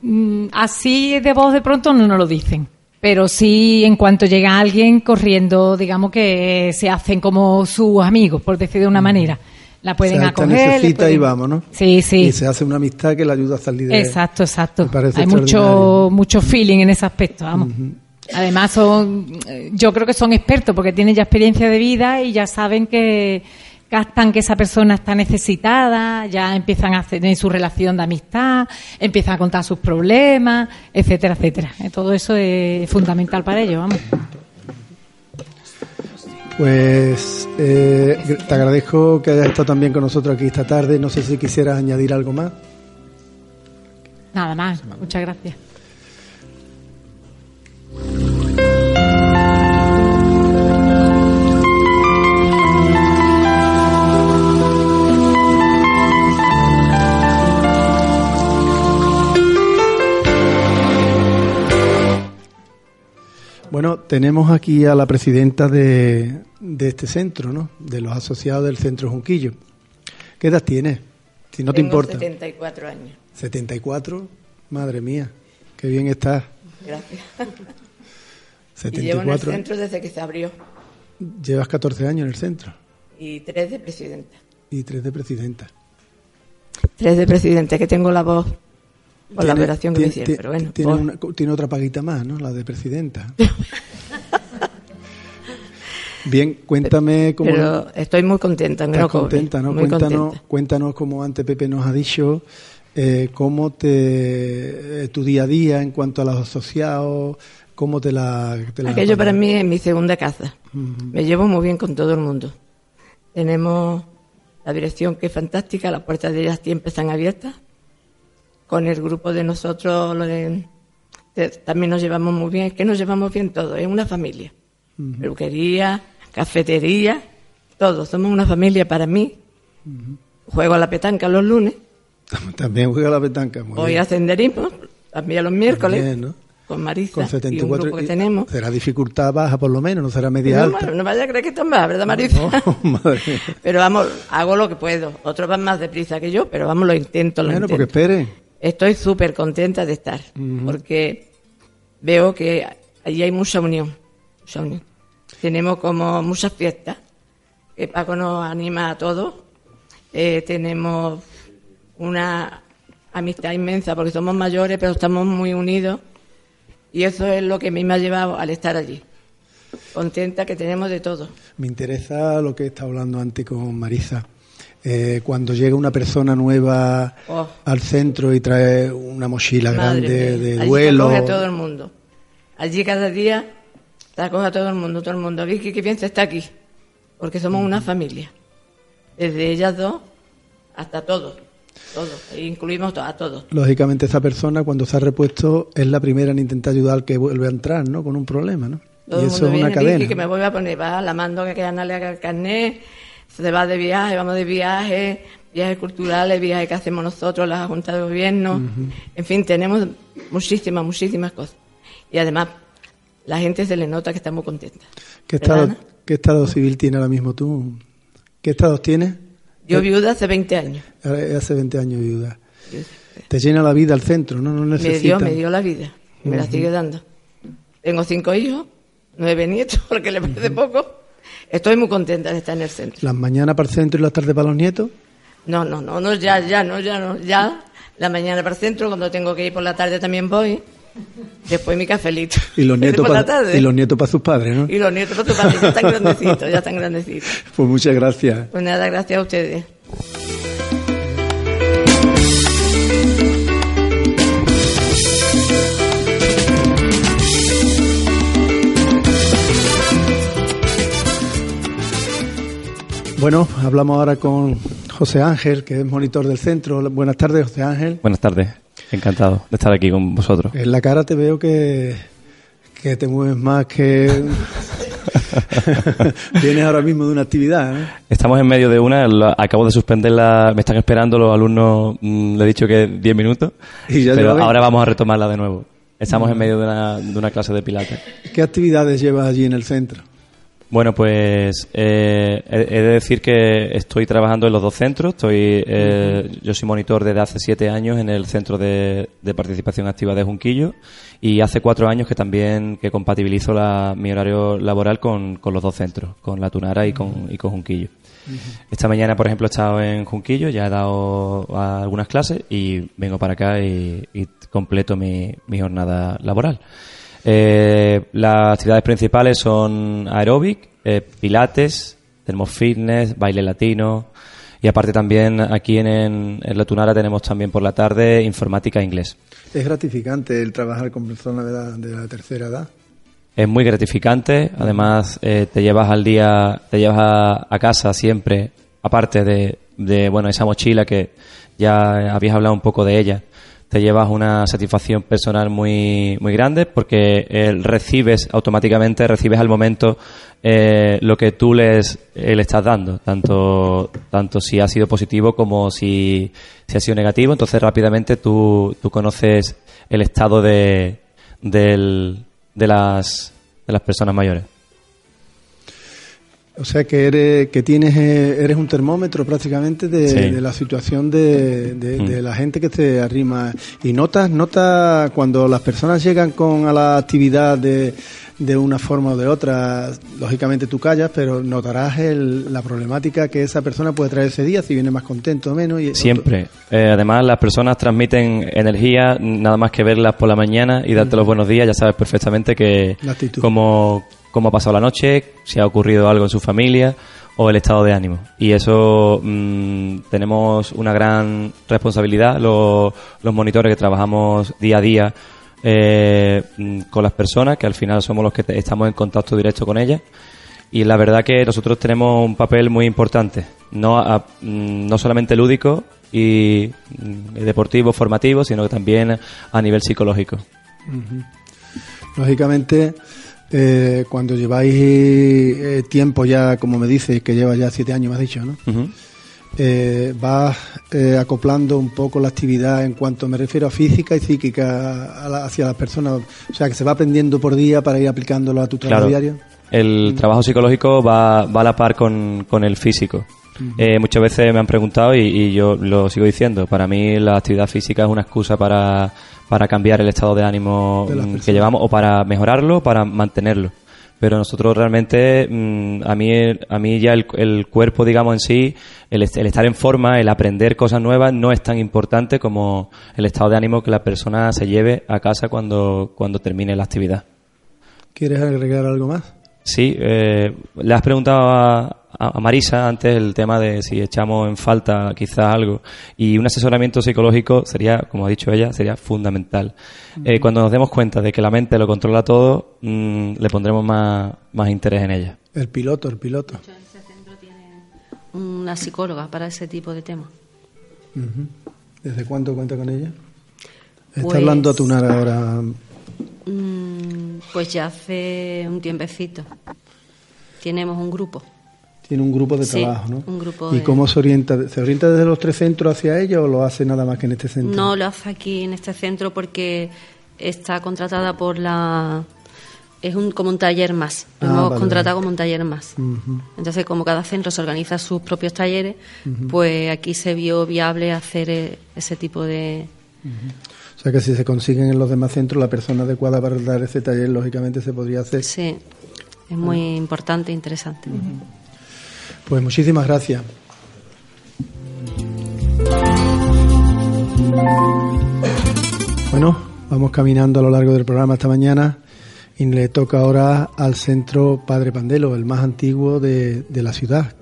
Mm, Así de voz de pronto no nos lo dicen. Pero sí, en cuanto llega alguien corriendo, digamos que se hacen como sus amigos, por decir de una manera. La pueden esta acoger. necesita y vamos, ¿no? Sí, sí. Y se hace una amistad que le ayuda a salir de... Exacto, exacto. Hay mucho, mucho feeling en ese aspecto, vamos. Además son, eh, yo creo que son expertos porque tienen ya experiencia de vida y ya saben que captan que esa persona está necesitada, ya empiezan a tener su relación de amistad, empiezan a contar sus problemas, etcétera, etcétera. Eh, Todo eso es fundamental para ellos, vamos. Pues eh, te agradezco que hayas estado también con nosotros aquí esta tarde. No sé si quisieras añadir algo más. Nada más. Muchas gracias. Bueno, tenemos aquí a la presidenta de, de este centro, ¿no? De los asociados del Centro Junquillo. ¿Qué edad tienes? Si no te Tengo importa. 74 años. 74. Madre mía, qué bien estás. Gracias. [LAUGHS] Y llevo en el 74. centro desde que se abrió. Llevas 14 años en el centro Y tres de presidenta. y tres de presidenta. Tres de presidenta, que tengo la voz la Tiene- operación que me tiene- hicieron. Pero bueno, tiene, voz. una- tiene otra paguita más, ¿no? La de presidenta. [LAUGHS] Bien, cuéntame cómo. pero estoy muy contenta. cobre. contenta, ¿no? Muy Cuéntanos, contenta. cuéntanos, como antes Pepe nos ha dicho, eh, cómo te. eh, tu día a día en cuanto a los asociados, cómo te la. te la- Aquello para mí es mi segunda casa. Me llevo muy bien con todo el mundo. Tenemos la dirección que es fantástica, las puertas de ellas siempre están abiertas. Con el grupo de nosotros lo de- de- también nos llevamos muy bien, es que nos llevamos bien todos, es una familia. Peluquería, cafetería, todos, somos una familia para mí. Juego a la petanca los lunes, [LAUGHS] También juega la petanca. muy voy bien. a senderismo, también los miércoles, Bien, ¿no? con Marisa Con y un 74 grupo que tenemos. Será dificultad baja por lo menos, no será media No, alta. bueno, no vaya a creer que esto es más, ¿verdad, Marisa? Oh, [LAUGHS] madre mía. Pero vamos, hago lo que puedo. Otros van más deprisa que yo, pero vamos, lo intento, lo Bueno, porque espere. Estoy súper contenta de estar, porque veo que allí hay mucha unión, mucha unión. Tenemos como muchas fiestas, que Paco nos anima a todos. Eh, tenemos una amistad inmensa, porque somos mayores, pero estamos muy unidos. Y eso es lo que a mí me ha llevado al estar allí. Contenta que tenemos de todo. Me interesa lo que estaba hablando antes con Marisa. Eh, cuando llega una persona nueva Oh. al centro y trae una mochila Madre grande mía. de Allí duelo. te acoge a todo el mundo. Allí cada día te acoge a todo el mundo, todo el mundo. Vicky, qué bien se está aquí. Porque somos una familia. Desde ellas dos hasta todos. Todos. E incluimos a todos. Lógicamente esa persona cuando se ha repuesto es la primera en intentar ayudar al que vuelve a entrar, ¿no? Con un problema, ¿no? Todo y el eso mundo es viene, una cadena. Vicky, que me voy a poner, va, la mando que Ana le haga el carnet, se va de viaje, vamos de viaje, viajes culturales, viajes que hacemos nosotros, la Junta de Gobierno. En fin, tenemos muchísimas, muchísimas cosas. Y además, la gente se le nota que está muy contenta. ¿Qué estado, ¿Verdad, Ana? ¿Qué estado civil tiene ahora mismo tú? ¿Qué estados tienes? Yo viuda hace 20 años. Ahora Hace 20 años viuda. Te llena la vida al centro, ¿no? No Me dio, me dio la vida. Me la sigue dando. Tengo cinco hijos, nueve nietos, [LAUGHS] porque le parece poco. Estoy muy contenta de estar en el centro. Las mañanas para el centro y las tardes para los nietos. No, no, no, no, ya, ya, no, ya, no, ya. La mañana para el centro, cuando tengo que ir por la tarde también voy. Después mi cafelito. Y los [LAUGHS] nietos para y los nietos para sus padres, ¿no? Y los nietos para tu padre, ya están grandecitos, ya están grandecitos. [LAUGHS] Pues muchas gracias. Pues nada, gracias a ustedes. Bueno, hablamos ahora con José Ángel, que es monitor del centro. Buenas tardes, José Ángel. Buenas tardes, encantado de estar aquí con vosotros. En la cara te veo que, que te mueves más que... [LAUGHS] Vienes ahora mismo de una actividad, ¿eh? Estamos en medio de una, la- acabo de suspenderla, me están esperando los alumnos, mm, le he dicho que 10 minutos, Y ya pero ahora 20. vamos a retomarla de nuevo. Estamos en medio de una, de una clase de pilates. ¿Qué actividades llevas allí en el centro? Bueno, pues eh, he, de decir que estoy trabajando en los dos centros. Estoy, eh, yo soy monitor desde hace siete años en el Centro de, de Participación Activa de Junquillo y hace cuatro años que también que compatibilizo la- mi horario laboral con, con los dos centros, con La Tunara y con, y con Junquillo. Esta mañana, por ejemplo, he estado en Junquillo, ya he dado algunas clases y vengo para acá y, y completo mi, mi jornada laboral. Eh, las actividades principales son aeróbic, eh, pilates, termofitness, baile latino y aparte también aquí en, en, La Tunara tenemos también por la tarde informática e inglés. Es gratificante el trabajar con personas de la, de la tercera edad. Es muy gratificante, además eh, te llevas al día, te llevas a, a casa siempre, aparte de, de, bueno esa mochila que ya habías hablado un poco de ella, te llevas una satisfacción personal muy muy grande porque eh, recibes automáticamente, recibes al momento eh, lo que tú les eh, le estás dando, tanto tanto si ha sido positivo como si, si ha sido negativo, entonces rápidamente tú, tú conoces el estado de, del, de las de las personas mayores. O sea que eres, que tienes, eh, eres un termómetro prácticamente de, Sí. de la situación de, de- Mm. de la gente que te arrima. Y notas, notas cuando las personas llegan con a la actividad de, de una forma o de otra, lógicamente tú callas, pero notarás el- la problemática que esa persona puede traer ese día, si viene más contento o menos. Y Siempre. Eh, además, las personas transmiten energía, nada más que verlas por la mañana y darte los buenos días, ya sabes perfectamente que La actitud. cómo, cómo ha pasado la noche, si ha ocurrido algo en su familia o el estado de ánimo. Y eso mm, tenemos una gran responsabilidad, los, monitores que trabajamos día a día eh, mm, con las personas, que al final somos los que estamos en contacto directo con ellas. Y la verdad que nosotros tenemos un papel muy importante, no, mm, no solamente lúdico y mm, deportivo, formativo, sino que también a nivel psicológico. Lógicamente, eh, cuando lleváis eh, tiempo ya, como me dices, que lleva ya siete años, me has dicho, ¿no? Ujú. Eh, vas eh, acoplando un poco la actividad en cuanto me refiero a física y psíquica a la- hacia las personas. O sea, que se va aprendiendo por día para ir aplicándolo a tu trabajo Claro. diario. El trabajo psicológico va, va a la par con, con el físico. Eh, muchas veces me han preguntado y, y yo lo sigo diciendo. Para mí la actividad física es una excusa para, para cambiar el estado de ánimo De mm, que llevamos o para mejorarlo o para mantenerlo. Pero nosotros realmente, mm, a mí a mí ya el, el cuerpo, digamos en sí, el estar en forma, el aprender cosas nuevas no es tan importante como el estado de ánimo que la persona se lleve a casa cuando, cuando termine la actividad. ¿Quieres agregar algo más? Sí, eh, le has preguntado a, a Marisa antes el tema de si echamos en falta quizás algo y un asesoramiento psicológico sería, como ha dicho ella, sería fundamental. Eh, cuando nos demos cuenta de que la mente lo controla todo, mm, le pondremos más, más interés en ella. El piloto, el piloto. Una psicóloga para ese tipo de temas. ¿Desde cuándo cuenta con ella? Está Pues- hablando a Tunar ahora. Mm, Pues ya hace un tiempecito. Tenemos un grupo. Tiene un grupo de Sí, trabajo, ¿no? un grupo ¿Y de- cómo se orienta? ¿Se orienta desde los tres centros hacia ella o lo hace nada más que en este centro? No lo hace aquí en este centro porque está contratada por la. Es un, como un taller más. Lo Ah, hemos vale, contratado vale. como un taller más. Entonces, como cada centro se organiza sus propios talleres, pues aquí se vio viable hacer eh, ese tipo de. Sea que si se consiguen en los demás centros la persona adecuada para dar ese taller, lógicamente se podría hacer. Sí, es muy importante e interesante. Pues muchísimas gracias. Bueno, vamos caminando a lo largo del programa esta mañana y le toca ahora al centro Padre Pandelo, el más antiguo de, de la ciudad.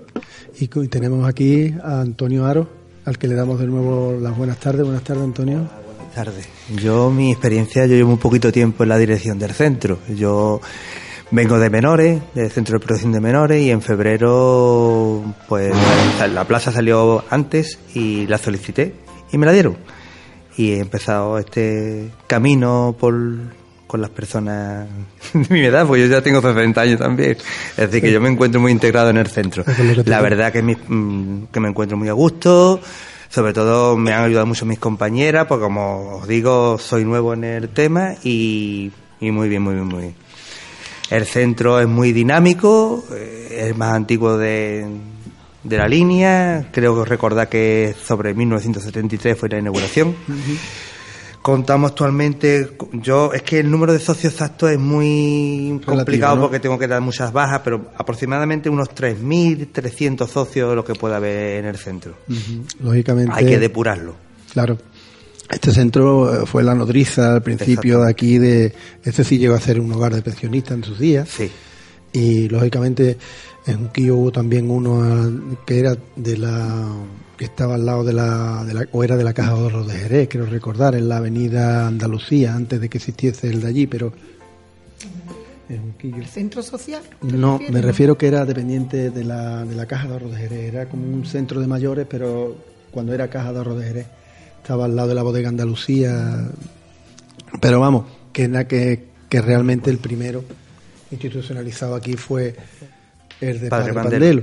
Y tenemos aquí a Antonio Aro, al que le damos de nuevo las buenas tardes. Buenas tardes, Antonio. Tarde. Yo, mi experiencia, yo llevo un poquito tiempo en la dirección del centro. Yo Vengo de menores, del Centro de Protección de Menores, y en febrero, pues la plaza salió antes y la solicité y me la dieron. Y he empezado este camino por, con las personas de mi edad, porque yo ya tengo 60 años también. Es decir, que yo me encuentro muy integrado en el centro. La verdad que, mi- mm, que me encuentro muy a gusto. Sobre todo me han ayudado mucho mis compañeras, porque como os digo, soy nuevo en el tema y, y muy bien, muy bien, muy bien. El centro es muy dinámico, eh, es más antiguo de, de la línea. Creo que recordar que sobre 1973 fue la inauguración. Contamos actualmente, yo es que el número de socios exacto es muy complicado ¿no? porque tengo que dar muchas bajas, pero aproximadamente unos 3.300 socios lo que puede haber en el centro. Lógicamente. Hay que depurarlo. Claro. Este centro eh, fue la nodriza al principio de aquí de este sí llegó a ser un hogar de pensionistas en sus días. Sí. Y lógicamente en Unquillo hubo también uno ah, que era de la que estaba al lado de la, de la o era de la Caja de Ahorros de Jerez, quiero recordar, en la Avenida Andalucía antes de que existiese el de allí, pero. ¿El centro social? ¿te No, refieres? me refiero que era dependiente de la, de la Caja de Ahorros de Jerez. Era como un centro de mayores, pero cuando era Caja de Ahorros de Jerez. Estaba al lado de la bodega Andalucía. Pero vamos, que, que, que realmente el primero institucionalizado aquí fue el de Padre Padre, Pandelo.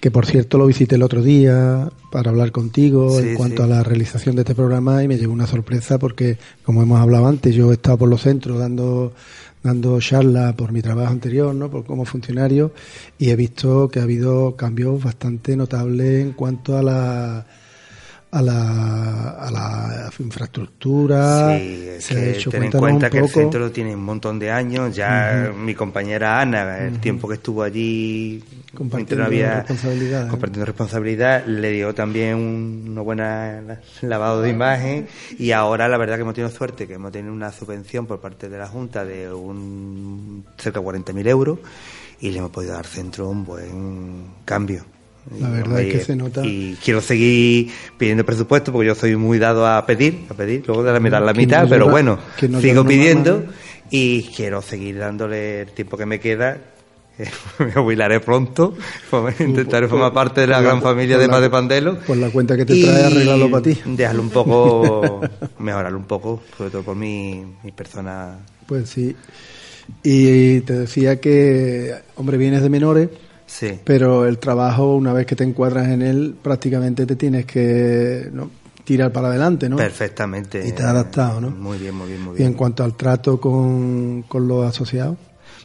Que por cierto lo visité el otro día para hablar contigo Sí, en cuanto sí. a la realización de este programa y me llevó una sorpresa porque, como hemos hablado antes, yo he estado por los centros dando dando charlas por mi trabajo anterior, ¿no? Por como funcionario y he visto que ha habido cambios bastante notables en cuanto a la a la, a la infraestructura. Sí, es Se ha que hecho ten en cuenta que el centro tiene un montón de años. Ya mi compañera Ana, el tiempo que estuvo allí Compartiendo mientras no había- responsabilidades. compartiendo responsabilidad, le dio también un- una buena lavado de imagen. Y ahora la verdad que hemos tenido suerte, que hemos tenido una subvención por parte de la Junta de un cerca de 40.000 euros y le hemos podido dar al centro un buen cambio. La verdad es que se nota. Y quiero seguir pidiendo presupuesto porque yo soy muy dado a pedir, a pedir, luego de la mitad la ¿Quién mitad, pero lleva- bueno, sigo pidiendo y quiero seguir dándole el tiempo que me queda. [LAUGHS] me jubilaré pronto, pues, intentaré formar parte de la gran familia de Padre Pandelo. Por la cuenta que te trae, arreglarlo para ti. Dejarlo un poco, [LAUGHS] mejorarlo un poco, sobre todo por mi, mi persona. Pues sí. Y te decía que, hombre, vienes de menores, Sí. pero el trabajo, una vez que te encuadras en él, prácticamente te tienes que ¿no? tirar para adelante, ¿no? Perfectamente. Y te has adaptado, ¿no? Muy bien, muy bien, muy Y bien. en cuanto al trato con, con los asociados,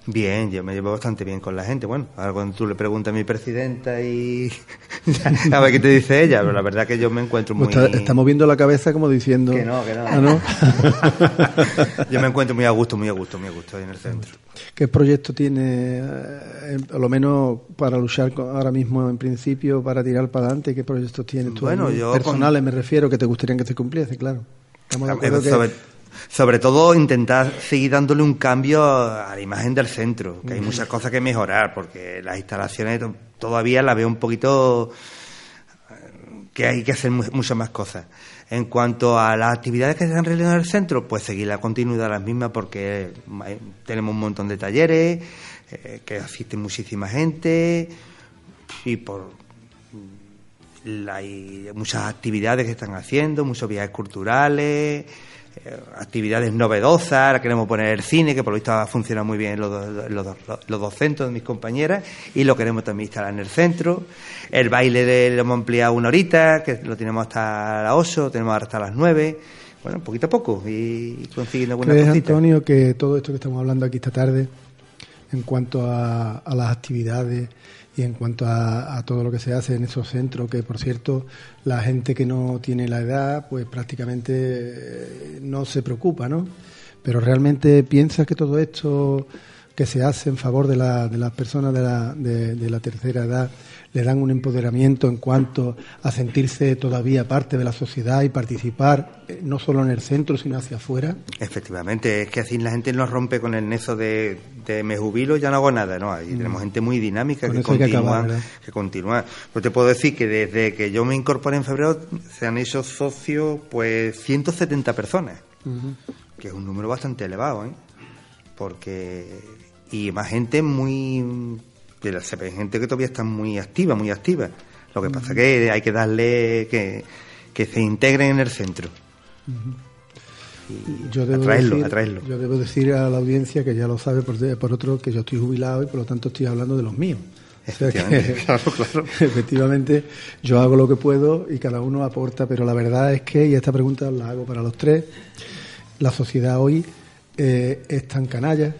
Bien, yo me llevo bastante bien con la gente. Bueno, ahora cuando tú le preguntas a mi presidenta y [LAUGHS] a ver qué te dice ella, pero la verdad que yo me encuentro muy... pues está, está moviendo la cabeza como diciendo... Que no, que no. "Ah, ¿no?". [LAUGHS] yo me encuentro muy a gusto, muy a gusto, muy a gusto ahí en el centro. ¿Qué proyecto tiene, eh, a lo menos para luchar ahora mismo en principio, para tirar para adelante? ¿Qué proyectos tienes tú? Bueno, yo Personales me refiero, que te gustarían que se cumpliese, claro. Estamos de acuerdo que- sobre, todo intentar seguir dándole un cambio a la imagen del centro, que hay muchas cosas que mejorar, porque las instalaciones to- todavía las veo un poquito eh, que hay que hacer mu- muchas más cosas. En cuanto a las actividades que se han realizado en el centro, pues seguir la continuidad de las mismas porque tenemos un montón de talleres, eh, que asiste muchísima gente y por la- hay muchas actividades que están haciendo, muchos viajes culturales, actividades novedosas, ahora queremos poner el cine, que por lo visto funciona muy bien en los, dos- en los, dos- los dos centros de mis compañeras, y lo queremos también instalar en el centro. El baile de, lo hemos ampliado una horita, que lo tenemos hasta las 8, tenemos hasta las 9, bueno, poquito a poco, y consiguiendo algunas ¿Crees, cositas. Antonio, que todo esto que estamos hablando aquí esta tarde, en cuanto a, a las actividades y en cuanto a, a todo lo que se hace en esos centros, que por cierto, la gente que no tiene la edad, pues prácticamente eh, no se preocupa, ¿no? Pero realmente piensas que todo esto que se hace en favor de, la, de las personas de la, de, de la tercera edad le dan un empoderamiento en cuanto a sentirse todavía parte de la sociedad y participar eh, no solo en el centro, sino hacia afuera. Efectivamente, es que así la gente no rompe con el nezo de, de me jubilo ya no hago nada, ¿no? Ahí Mm. tenemos gente muy dinámica que continúa, que continúa. Pues te puedo decir que desde que yo me incorporé en febrero se han hecho socios pues 170 personas, que es un número bastante elevado, ¿eh? Porque y más gente muy de la gente que todavía está muy activa, muy activa. Lo que pasa es que hay que darle que, que se integren en el centro. Yo debo, atraerlo, decir, atraerlo. yo debo decir a la audiencia que ya lo sabe por, por otro que yo estoy jubilado y por lo tanto estoy hablando de los míos. O sea que, Efectivamente, [LAUGHS] claro, claro. efectivamente, yo hago lo que puedo y cada uno aporta, pero la verdad es que, y esta pregunta la hago para los tres, la sociedad hoy eh, es tan canalla,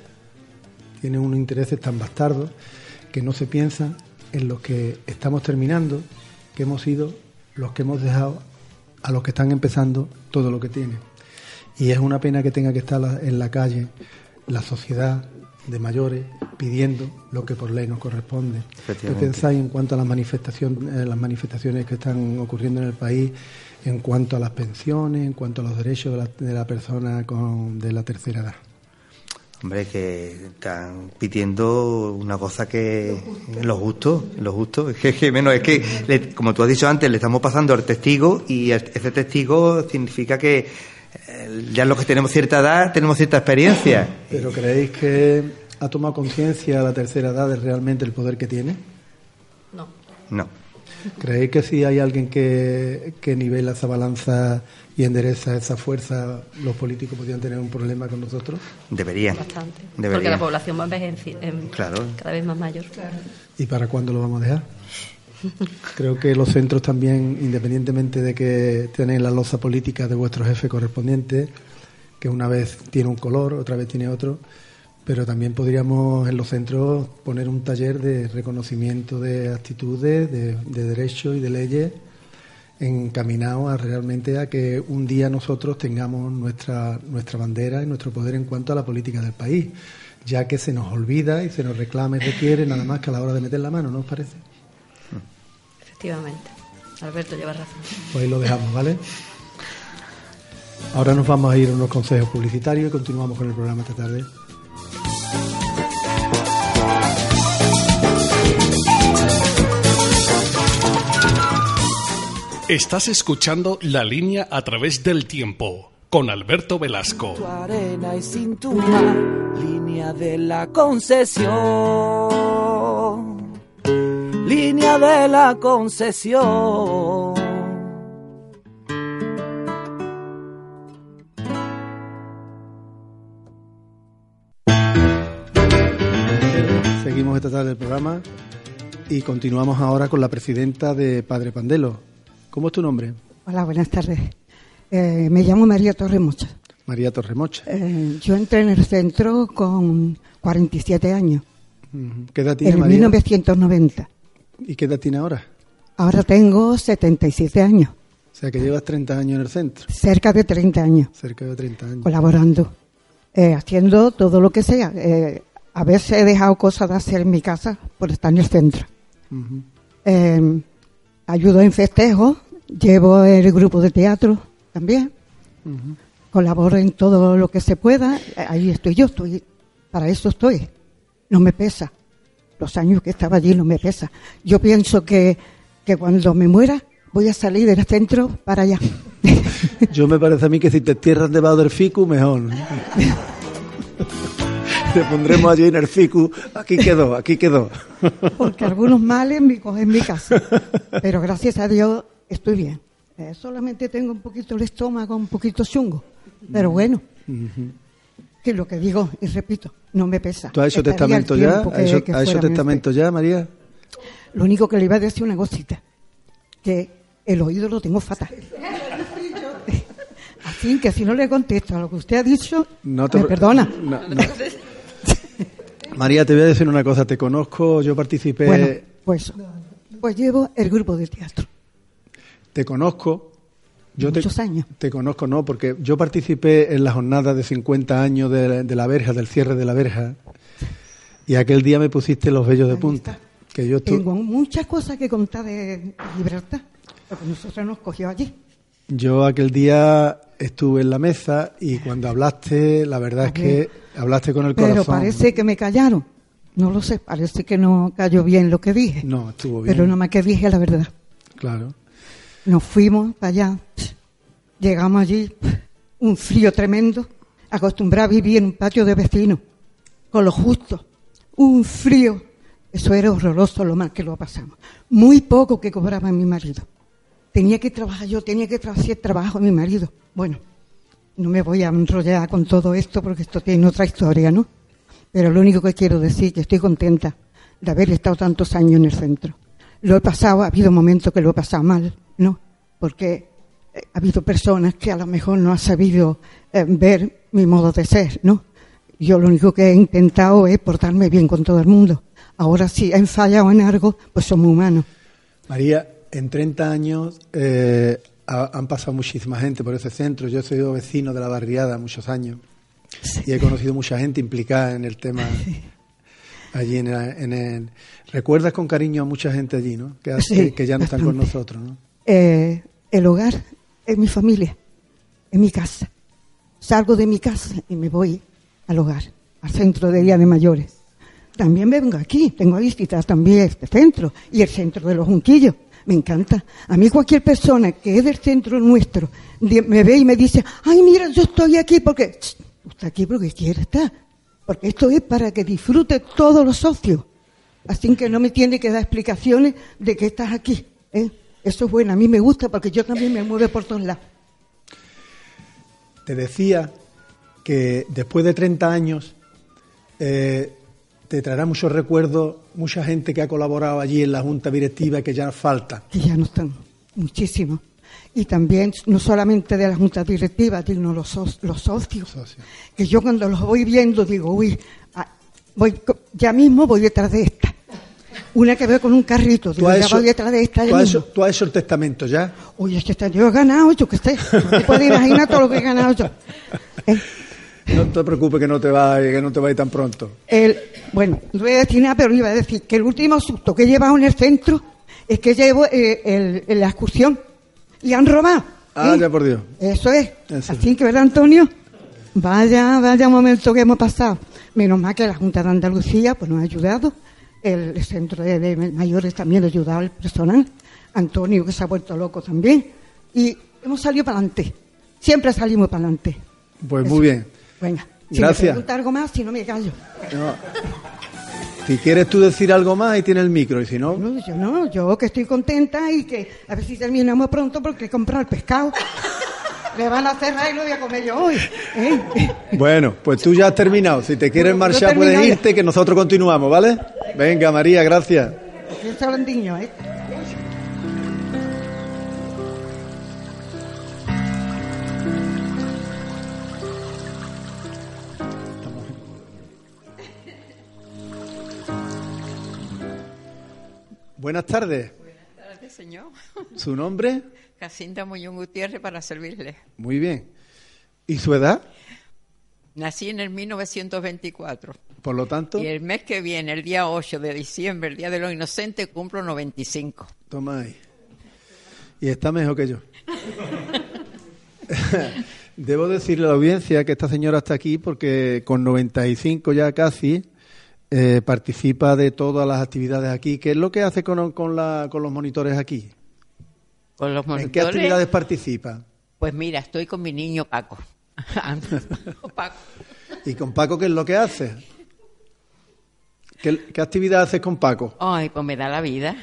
tiene unos intereses tan bastardos, que no se piensa en los que estamos terminando, que hemos sido los que hemos dejado a los que están empezando todo lo que tienen. Y es una pena que tenga que estar en la calle la sociedad de mayores pidiendo lo que por ley nos corresponde. ¿Qué pensáis en cuanto a las manifestaciones, las manifestaciones que están ocurriendo en el país, en cuanto a las pensiones, en cuanto a los derechos de la, de la persona con, de la tercera edad? Hombre, que están pidiendo una cosa que lo justo, lo justo. Es que, menos, es que, le- como tú has dicho antes, le estamos pasando al testigo y ese testigo significa que eh, ya los que tenemos cierta edad tenemos cierta experiencia. ¿Pero creéis que ha tomado conciencia la tercera edad de realmente el poder que tiene? No. No. ¿Creéis que si hay alguien que, que nivela esa balanza y endereza esa fuerza, los políticos podrían tener un problema con nosotros? Deberían. Bastante. Porque Deberían. la población va envejeci- em, Claro. cada vez más mayor. ¿Y para cuándo lo vamos a dejar? [LAUGHS] Creo que los centros también, independientemente de que tienen la loza política de vuestro jefe correspondiente, que una vez tiene un color, otra vez tiene otro, pero también podríamos en los centros poner un taller de reconocimiento de actitudes, de, de derechos y de leyes encaminado a realmente a que un día nosotros tengamos nuestra, nuestra bandera y nuestro poder en cuanto a la política del país, ya que se nos olvida y se nos reclama y requiere nada más que a la hora de meter la mano, ¿no os parece? Efectivamente. Alberto lleva razón. Pues ahí lo dejamos, ¿vale? Ahora nos vamos a ir a unos consejos publicitarios y continuamos con el programa esta tarde. Estás escuchando La Línea a través del tiempo con Alberto Velasco. tu arena y cintura, línea de la concesión, línea de la concesión. Seguimos esta tarde el programa y continuamos ahora con la presidenta de Padre Pandelo. ¿Cómo es tu nombre? Hola, buenas tardes. Eh, me llamo María Torremocha. María Torremocha. Eh, yo entré en el centro con 47 años. ¿Qué edad tiene en María? 1990. ¿Y qué edad tiene ahora? Ahora tengo 77 años, O sea que llevas 30 años en el centro, cerca de 30 años, cerca de 30 años. colaborando, eh, haciendo todo lo que sea. Eh, a veces he dejado cosas de hacer en mi casa por estar en el centro. Ujú. Eh, ayudo en festejos, llevo el grupo de teatro también. Colaboro en todo lo que se pueda. Ahí estoy yo, estoy, para eso estoy. No me pesa. Los años que estaba allí no me pesa. Yo pienso que, que cuando me muera voy a salir del centro para allá. [LAUGHS] Yo me parece a mí que si te entierras debajo del ficu, mejor. [LAUGHS] te pondremos allí en el ficu. Aquí quedó, aquí quedó. Porque algunos males me cogen en mi casa. Pero gracias a Dios estoy bien. Eh, solamente tengo un poquito el estómago, un poquito chungo. Pero bueno, Ujú. que lo que digo, y repito, no me pesa. ¿Tú has hecho Estaría testamento ya? que- ¿Has hecho, que has hecho testamento ya, María? Lo único que le iba a decir una cosita, que el oído lo tengo fatal. [LAUGHS] Así que si no le contesto a lo que usted ha dicho, No te- me perdona. no, no. [LAUGHS] María, te voy a decir una cosa. Te conozco, yo participé, Bueno, pues, pues llevo el grupo de teatro. te conozco. Yo te, Muchos años. te conozco, no, porque yo participé en la jornada de 50 años de, de la verja, del cierre de la verja, y aquel día me pusiste los vellos de punta. Que yo estu- Tengo muchas cosas que contar de libertad, porque nosotros nos cogió allí. Yo aquel día estuve en la mesa y cuando hablaste, la verdad es que hablaste con el Pero corazón. parece que me callaron. No lo sé, parece que no cayó bien lo que dije. No, estuvo bien. Pero nada más que dije la verdad. Claro. Nos fuimos para allá, llegamos allí, un frío tremendo, acostumbrado a vivir en un patio de vecinos, con lo justo, un frío. Eso era horroroso lo mal que lo pasamos. Muy poco que cobraba mi marido. Tenía que trabajar yo, tenía que hacer trabajo mi marido. Bueno, no me voy a enrollar con todo esto porque esto tiene otra historia, ¿no? Pero lo único que quiero decir es que estoy contenta de haber estado tantos años en el centro. Lo he pasado, ha habido momentos que lo he pasado mal, ¿no? Porque eh, ha habido personas que a lo mejor no han sabido eh, ver mi modo de ser, ¿no? Yo lo único que he intentado es portarme bien con todo el mundo. Ahora si he fallado en algo, pues somos humanos. María, en 30 años eh, ha- han pasado muchísima gente por ese centro. Yo he sido vecino de la barriada muchos años y he conocido mucha gente implicada en el tema [LAUGHS] allí en el, en el- Recuerdas con cariño a mucha gente allí, ¿no? Que, hace- Sí, que ya no están con nosotros, ¿no? Eh, el hogar es mi familia, es mi casa. Salgo de mi casa y me voy al hogar, al centro de día de mayores. También me vengo aquí, tengo a visitar también este centro y el centro de los Junquillos. Me encanta. A mí cualquier persona que es del centro nuestro me ve y me dice, ay, mira, yo estoy aquí porque... Está aquí porque quiere estar. Porque esto es para que disfrute todos los socios. Así que no me tiene que dar explicaciones de que estás aquí. ¿eh? Eso es bueno, a mí me gusta porque yo también me muevo por todos lados. Te decía que después de 30 años eh, te traerá muchos recuerdos, mucha gente que ha colaborado allí en la junta directiva que ya falta. que ya no están, muchísimo. Y también, no solamente de la junta directiva, sino los, los socios, que yo cuando los voy viendo digo, uy, ah, voy, ya mismo voy detrás de esta. Una que veo con un carrito, digo, ya voy detrás de esta. tú has mismo. hecho- tú has hecho el testamento ya. Oye, es que está- yo he ganado, yo qué sé. No te puedes imaginar todo lo que he ganado yo. [LAUGHS] No te preocupes que no te va, que no te va a ir tan pronto. El, bueno, no voy a decir nada, pero iba a decir que el último susto que he llevado en el centro es que llevo eh, el- el- la excursión y han robado. Ah, ¿eh? ya por Dios. Eso es. Eso. Así que, ¿verdad, Antonio? Vaya, vaya momento que hemos pasado. Menos mal que la Junta de Andalucía pues, nos ha ayudado. El, el centro de, de mayores también ha ayudado al personal. Antonio, que se ha vuelto loco también. Y hemos salido para adelante. Siempre salimos para adelante. Pues Eso. muy bien. Venga. Si me Gracias. pregunta algo más, si no me callo. No. Si quieres tú decir algo más, ahí tienes el micro, y si no, No, yo no, yo que estoy contenta y que a ver si terminamos pronto porque he comprado el pescado. Le van a cerrar y lo voy a comer yo hoy. ¿eh? bueno, pues tú ya has terminado. Si te quieres Bueno, marchar, puedes ya. irte, que nosotros continuamos, ¿vale? Venga, María, gracias. Yo soy blandiño, ¿eh? Buenas tardes. tardes, señor. ¿Su nombre? [LAUGHS] Jacinta Muñoz Gutiérrez para servirle. Muy bien. ¿Y su edad? Nací en el 1924 Por lo tanto, y el mes que viene, el día 8 de diciembre, el Día de los Inocentes, cumplo 95. toma ahí. Y está mejor que yo. [LAUGHS] [LAUGHS] Debo decirle a la audiencia que esta señora está aquí porque con 95 ya casi eh, participa de todas las actividades aquí. ¿Qué es lo que hace con, con, la- con los monitores aquí? Con los ¿En qué actividades participa? Pues mira, estoy con mi niño Paco. [LAUGHS] Paco. ¿Y con Paco qué es lo que hace? ¿Qué, qué actividad haces con Paco? Ay, pues me da la vida.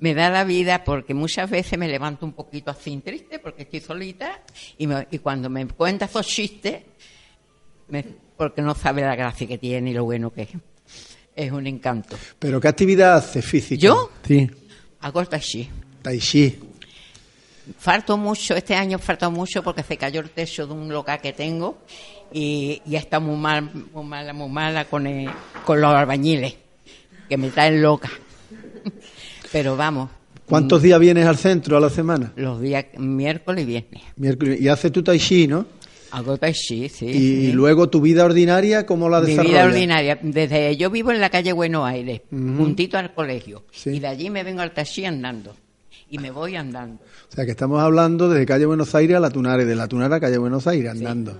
Me da la vida porque muchas veces me levanto un poquito así triste porque estoy solita y, me- y cuando me cuenta esos chistes, me- porque no sabe la gracia que tiene y lo bueno que es. Es un encanto. ¿Pero qué actividad hace física? ¿Yo? Sí. Hago el tai chi. Tai chi. Falto mucho, este año falta mucho porque se cayó el techo de un local que tengo y ya está muy mal, muy mala, muy mala con, el- con los albañiles, que me traen loca. [LAUGHS] Pero vamos, ¿Cuántos días vienes al centro a la semana? los días miércoles y viernes. Miércoles. Y haces tu tai chi, ¿no? Tai chi, sí. Y, sí. y luego tu vida ordinaria, ¿cómo la Mi desarrollas? vida ordinaria. Desde yo vivo en la calle Buenos Aires, juntito al colegio. Sí. Y de allí me vengo al taxi andando. Y me voy andando. O sea, que estamos hablando desde calle Buenos Aires a la Tunara y de la Tunara a calle Buenos Aires, andando.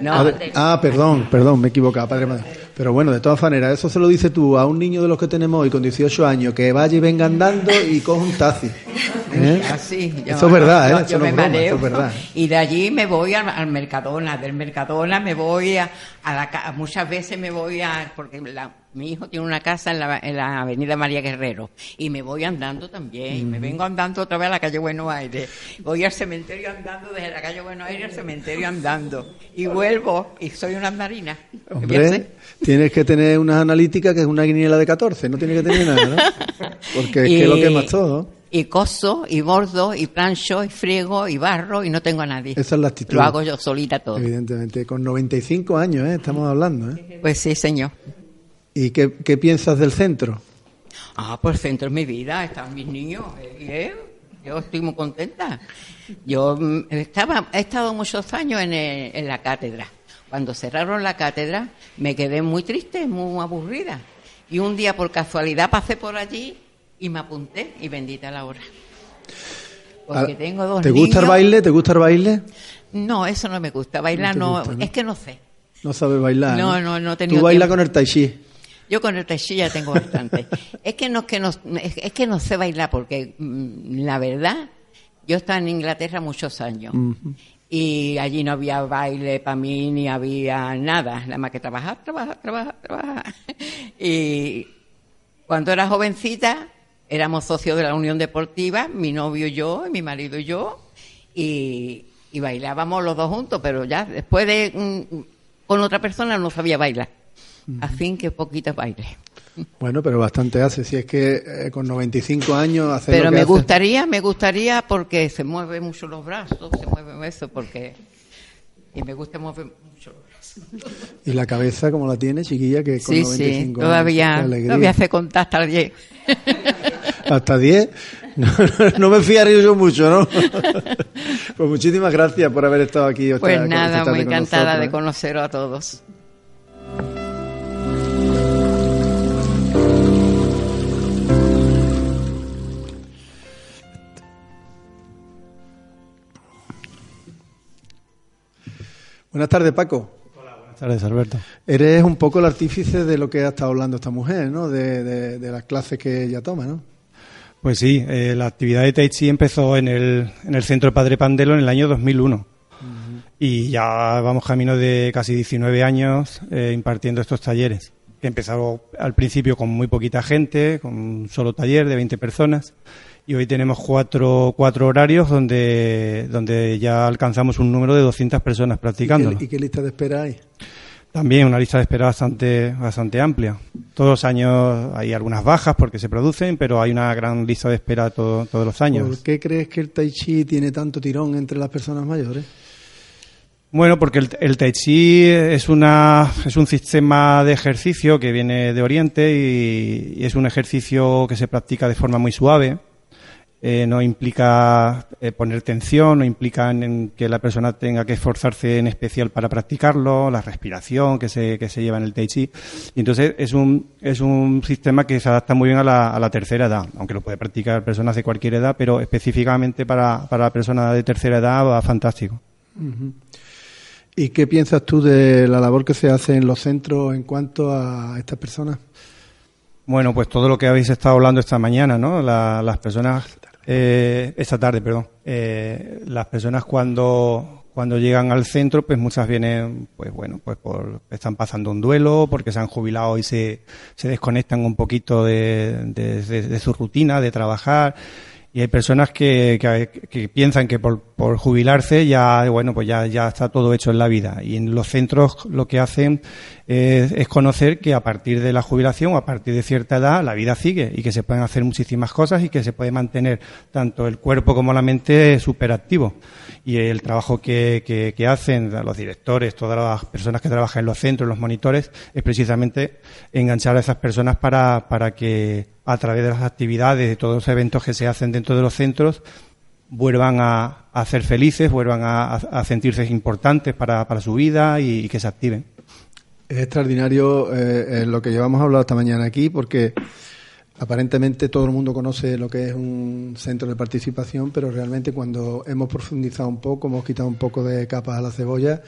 No, A ver- ah, perdón, perdón, me he equivocado, padre madre. Pero bueno, de todas maneras, eso se lo dices tú a un niño de los que tenemos hoy con 18 años, que vaya y venga andando y coja un taxi. [LAUGHS] ¿eh? Así, yo, eso es verdad, ¿eh? Yo, yo me mareo. es verdad. Y de allí me voy al, al, Mercadona, del Mercadona me voy a, a la muchas veces me voy a porque la, mi hijo tiene una casa en la, en la, avenida María Guerrero y me voy andando también, me vengo andando otra vez a la calle Buenos Aires, voy al cementerio andando desde la calle Buenos Aires al cementerio andando y vuelvo y soy una andarina. Hombre, tienes que tener una analítica que es una guiniela de 14, no tienes que tener nada, ¿no? [LAUGHS] Porque es que lo que más todo. Y coso, y bordo, y plancho, y friego, y barro, y no tengo a nadie. Esa es la actitud. Lo hago yo solita todo. Evidentemente, con 95 años, ¿eh? estamos hablando. ¿eh? Pues sí, señor. ¿Y qué, qué, piensas del centro? Ah, pues el centro es mi vida, están mis niños. ¿eh? Yo estoy muy contenta. Yo mm, estaba, he estado muchos años en, en la cátedra. Cuando cerraron la cátedra me quedé muy triste, muy aburrida. Y un día por casualidad pasé por allí y me apunté y bendita la hora. Porque ah, tengo dos ¿Te gusta el baile? ¿Te gusta el baile? No, eso no me gusta. Bailar no, es que no sé. No sabes bailar. No, no, no, ¿Tú bailas con el tai chi? Yo con el ya tengo bastante. es que no que no es que no sé bailar porque mm, la verdad yo estaba en Inglaterra muchos años y allí no había baile para mí ni había nada, nada más que trabajar, trabajar, trabajar, trabajar. [LAUGHS] y cuando era jovencita éramos socios de la Unión Deportiva, mi novio y yo, y mi marido y yo, y, bailábamos los dos juntos, pero ya después de mm, con otra persona no sabía bailar. Así que poquito baile. Bueno, pero bastante hace. Si es que eh, con 95 años hace Pero lo que me hace. gustaría, me gustaría porque se mueven mucho los brazos, se mueve eso porque y me gusta mover mucho los brazos. ¿Y la cabeza como la tiene, chiquilla? Que con sí, 95 sí, todavía, todavía hace contar [LAUGHS] hasta 10. ¿Hasta 10? No, no, me fiaría yo mucho, ¿no? [LAUGHS] pues muchísimas gracias por haber estado aquí. Pues nada, muy encantada de ¿eh? conoceros a todos. Buenas tardes, Paco. Hola, buenas tardes, Alberto. Eres un poco el artífice de lo que ha estado hablando esta mujer, ¿no? De, las clases que ella toma, ¿no? Pues sí, eh, la actividad de Tai Chi empezó en el, en el Centro Padre Pandelo en el año 2001. Y ya vamos camino de casi 19 años eh, impartiendo estos talleres. Empezó al principio con muy poquita gente, con un solo taller de 20 personas y hoy tenemos cuatro, cuatro horarios donde, donde ya alcanzamos un número de 200 personas practicando. ¿Y, qué, lista de espera hay? También una lista de espera bastante, bastante amplia. Todos los años hay algunas bajas porque se producen, pero hay una gran lista de espera todos los años. ¿Por qué crees que el Tai Chi tiene tanto tirón entre las personas mayores? Bueno, porque el, el, Tai Chi es, una, es un sistema de ejercicio que viene de Oriente y es un ejercicio que se practica de forma muy suave eh, no implica eh, poner tensión, no implica en, que la persona tenga que esforzarse en especial para practicarlo, la respiración que se, que se lleva en el Tai Chi. Y entonces es un, es un sistema que se adapta muy bien a la, a la tercera edad, aunque lo puede practicar personas de cualquier edad, pero específicamente para, para la persona de tercera edad va fantástico. ¿Y qué piensas tú de la labor que se hace en los centros en cuanto a estas personas? Bueno, pues todo lo que habéis estado hablando esta mañana, ¿no? las personas eh, esta tarde, perdón. Eh, las personas cuando, cuando llegan al centro, pues muchas vienen, pues bueno, pues por, están pasando un duelo, porque se han jubilado y se, se desconectan un poquito de, de su rutina de trabajar y hay personas que, que, piensan que por, jubilarse ya bueno pues ya, ya está todo hecho en la vida. Y en los centros lo que hacen es, conocer que a partir de la jubilación a partir de cierta edad la vida sigue y que se pueden hacer muchísimas cosas y que se puede mantener tanto el cuerpo como la mente súper activo y el trabajo que, que, que hacen los directores todas las personas que trabajan en los centros los monitores es precisamente enganchar a esas personas para, para que a través de las actividades, de todos los eventos que se hacen dentro de los centros, vuelvan a, a ser felices, vuelvan a, sentirse importantes para, para su vida y, que se activen. Es extraordinario eh, lo que llevamos hablado esta mañana aquí, porque aparentemente todo el mundo conoce lo que es un centro de participación, pero realmente cuando hemos profundizado un poco, hemos quitado un poco de capas a la cebolla,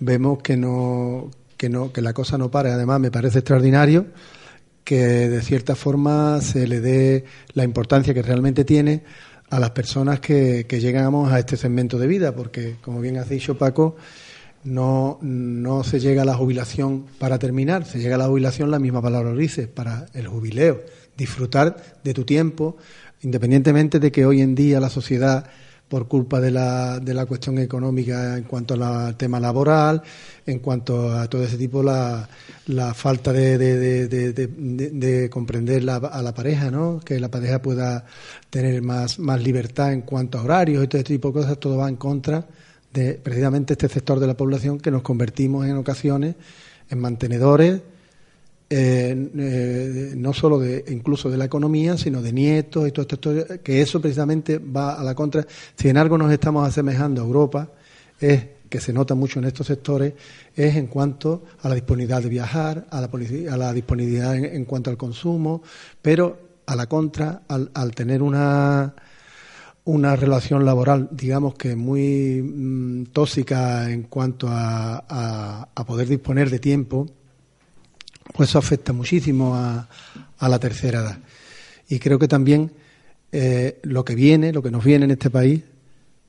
vemos que no, que no, que la cosa no para. Además, me parece extraordinario que de cierta forma se le dé la importancia que realmente tiene a las personas que, que llegamos a este segmento de vida, porque, como bien has dicho, Paco, no, no se llega a la jubilación para terminar, se llega a la jubilación, la misma palabra lo dice, para el jubileo, disfrutar de tu tiempo, independientemente de que hoy en día la sociedad por culpa de la, de la cuestión económica en cuanto al tema laboral, en cuanto a todo ese tipo, la, la falta de, de, de, de comprender la, a la pareja, ¿no? que la pareja pueda tener más, más libertad en cuanto a horarios y todo este tipo de cosas, todo va en contra de precisamente este sector de la población que nos convertimos en ocasiones en mantenedores eh, no solo de incluso de la economía, sino de nietos y todo esto, que eso precisamente va a la contra. Si en algo nos estamos asemejando a Europa, es que se nota mucho en estos sectores, es en cuanto a la disponibilidad de viajar, a la, a la disponibilidad en, cuanto al consumo, pero a la contra, al, al tener una, una relación laboral, digamos que muy mm, tóxica en cuanto a, a poder disponer de tiempo, pues eso afecta muchísimo a, la tercera edad. Y creo que también eh, lo que viene, lo que nos viene en este país,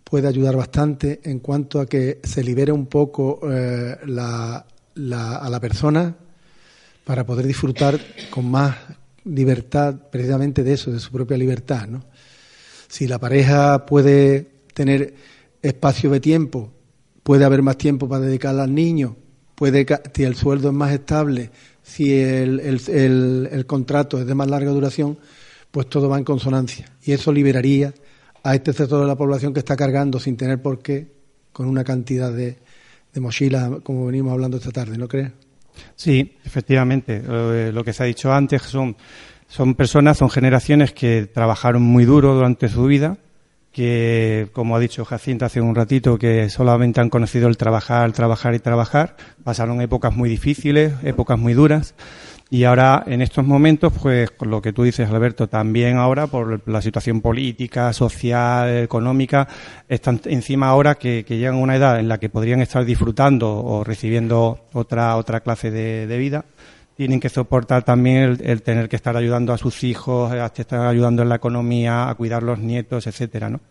puede ayudar bastante en cuanto a que se libere un poco eh, la, a la persona para poder disfrutar con más libertad precisamente de eso, de su propia libertad. Si la pareja puede tener espacio de tiempo, puede haber más tiempo para dedicar al niño, puede, si el sueldo es más estable, si el, el, el, contrato es de más larga duración, pues todo va en consonancia. Y eso liberaría a este sector de la población que está cargando sin tener por qué con una cantidad de, de mochilas, como venimos hablando esta tarde, ¿no crees? Sí, efectivamente. Eh, lo que se ha dicho antes son, son personas, son generaciones que trabajaron muy duro durante su vida que, como ha dicho Jacinta hace un ratito, que solamente han conocido el trabajar, trabajar y trabajar. Pasaron épocas muy difíciles, épocas muy duras. Y ahora, en estos momentos, pues, lo que tú dices, Alberto, también ahora, por la situación política, social, económica, están encima ahora que, llegan a una edad en la que podrían estar disfrutando o recibiendo otra, otra clase de vida tienen que soportar también el, tener que estar ayudando a sus hijos, a estar ayudando en la economía, a cuidar los nietos, etcétera, ¿no?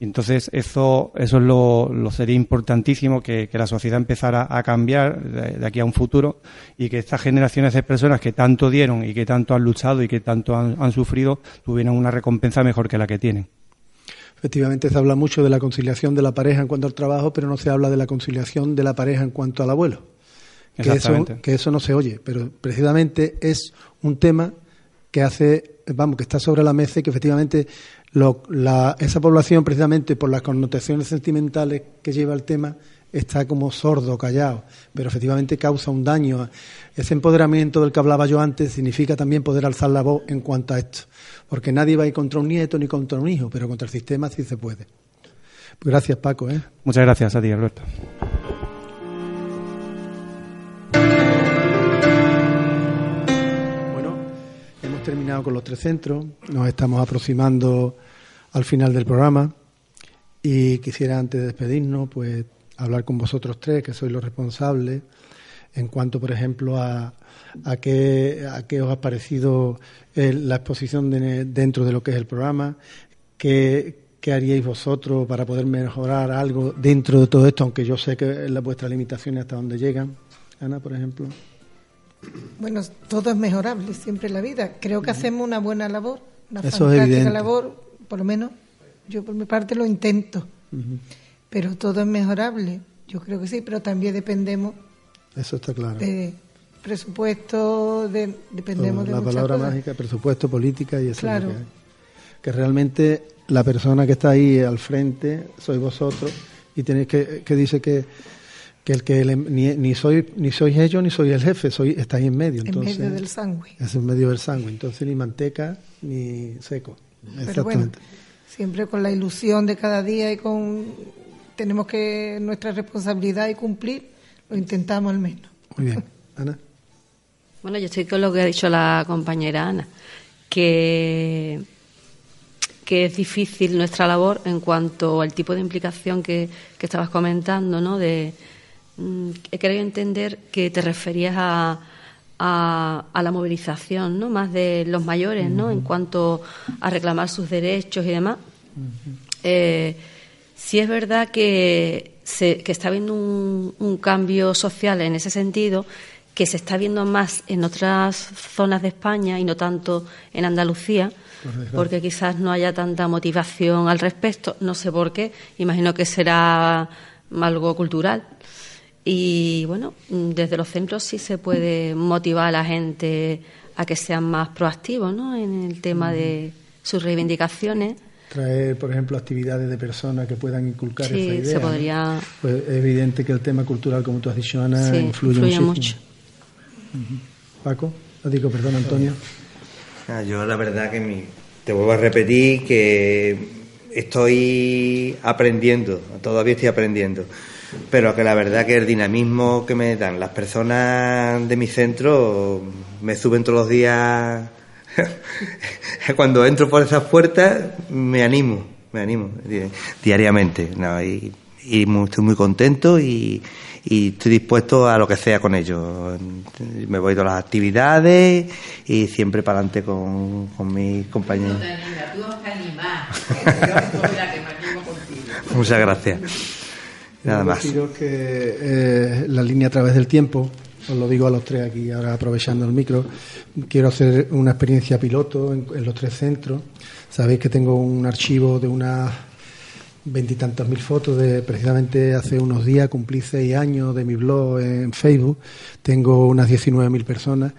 entonces eso, eso es lo, sería importantísimo que, la sociedad empezara a cambiar de, aquí a un futuro y que estas generaciones de personas que tanto dieron y que tanto han luchado y que tanto han, sufrido tuvieran una recompensa mejor que la que tienen. Efectivamente, se habla mucho de la conciliación de la pareja en cuanto al trabajo, pero no se habla de la conciliación de la pareja en cuanto al abuelo que eso, que eso no se oye, pero precisamente es un tema que hace, vamos, que está sobre la mesa y que efectivamente la, esa población, precisamente por las connotaciones sentimentales que lleva el tema, está como sordo, callado, pero efectivamente causa un daño. Ese empoderamiento del que hablaba yo antes significa también poder alzar la voz en cuanto a esto, porque nadie va a ir contra un nieto ni contra un hijo, pero contra el sistema sí se puede. Pues gracias, Paco. ¿eh? Muchas gracias a ti, Alberto. Terminado con los tres centros, nos estamos aproximando al final del programa y quisiera antes de despedirnos, pues hablar con vosotros tres, que sois los responsables, en cuanto, por ejemplo, a, a, qué, a qué os ha parecido la exposición dentro de lo que es el programa, qué, qué haríais vosotros para poder mejorar algo dentro de todo esto, aunque yo sé que la, vuestras limitaciones hasta dónde llegan. Ana, por ejemplo. Bueno, todo es mejorable siempre en la vida. Creo que hacemos una buena labor, una fantástica labor, por lo menos yo por mi parte lo intento. Pero todo es mejorable, yo creo que sí, pero también dependemos. Eso está claro. De presupuesto, de, dependemos de La palabra mágica, presupuesto, política y eso. Claro. que, que, realmente la persona que está ahí al frente sois vosotros y tenéis que, que dice que que el que ni, ni, soy ni sois ellos ni soy el jefe, soy está ahí en medio. Entonces, en medio del sangre. Es en medio del sangre, entonces ni manteca ni seco. Pero bueno, siempre con la ilusión de cada día y con tenemos que nuestra responsabilidad y cumplir, lo intentamos al menos. Muy bien, [LAUGHS] Ana. Bueno, yo estoy con lo que ha dicho la compañera Ana, que que es difícil nuestra labor en cuanto al tipo de implicación que, que estabas comentando, ¿no? De, Mm, he querido entender que te referías a, a, la movilización, ¿no? Más de los mayores, ¿no? En cuanto a reclamar sus derechos y demás. Eh, sí es verdad que, se, que está habiendo un, un cambio social en ese sentido que se está viendo más en otras zonas de España y no tanto en Andalucía, porque quizás no haya tanta motivación al respecto, no sé por qué, imagino que será algo cultural. Y bueno, desde los centros sí se puede motivar a la gente a que sean más proactivos ¿no? en el tema de sus reivindicaciones. Traer, por ejemplo, actividades de personas que puedan inculcar Sí, esa idea. se ¿no? podría- Pues es evidente que el tema cultural, como tú has dicho, Ana, Sí, influye. Ujú. Paco, os digo, perdón, Antonio. Ah, Yo la verdad que mi- te vuelvo a repetir que estoy aprendiendo, todavía estoy aprendiendo, pero que la verdad que el dinamismo que me dan las personas de mi centro me suben todos los días. [LAUGHS] Cuando entro por esas puertas me animo, me animo di- diariamente, ¿no? y, y estoy muy contento y, y estoy dispuesto a lo que sea con ellos. Me voy a las actividades y siempre para adelante con, con mis compañeros. Muchas gracias. Nada Quiero más. deciros que eh, la línea a través del tiempo, os lo digo a los tres aquí, ahora aprovechando el micro, quiero hacer una experiencia piloto en, en los tres centros. Sabéis que tengo un archivo de unas veintitantas mil fotos de precisamente hace unos días, cumplí seis años de mi blog en Facebook, tengo unas 19.000 personas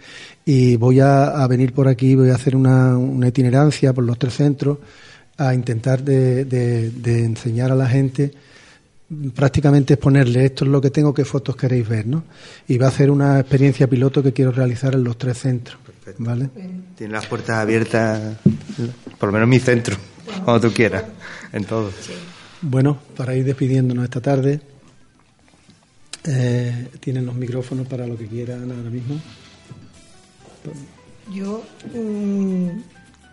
y voy a, a venir por aquí, voy a hacer una, una itinerancia por los tres centros a intentar de, de- de enseñar a la gente prácticamente exponerle esto es lo que tengo, qué fotos queréis ver, ¿no? Y va a hacer una experiencia piloto que quiero realizar en los tres centros, ¿vale? Tiene las puertas abiertas, por lo menos en mi centro, cuando tú quieras, en todo. Bueno, para ir despidiéndonos esta tarde, eh, tienen los micrófonos para lo que quieran ahora mismo. Yo mm,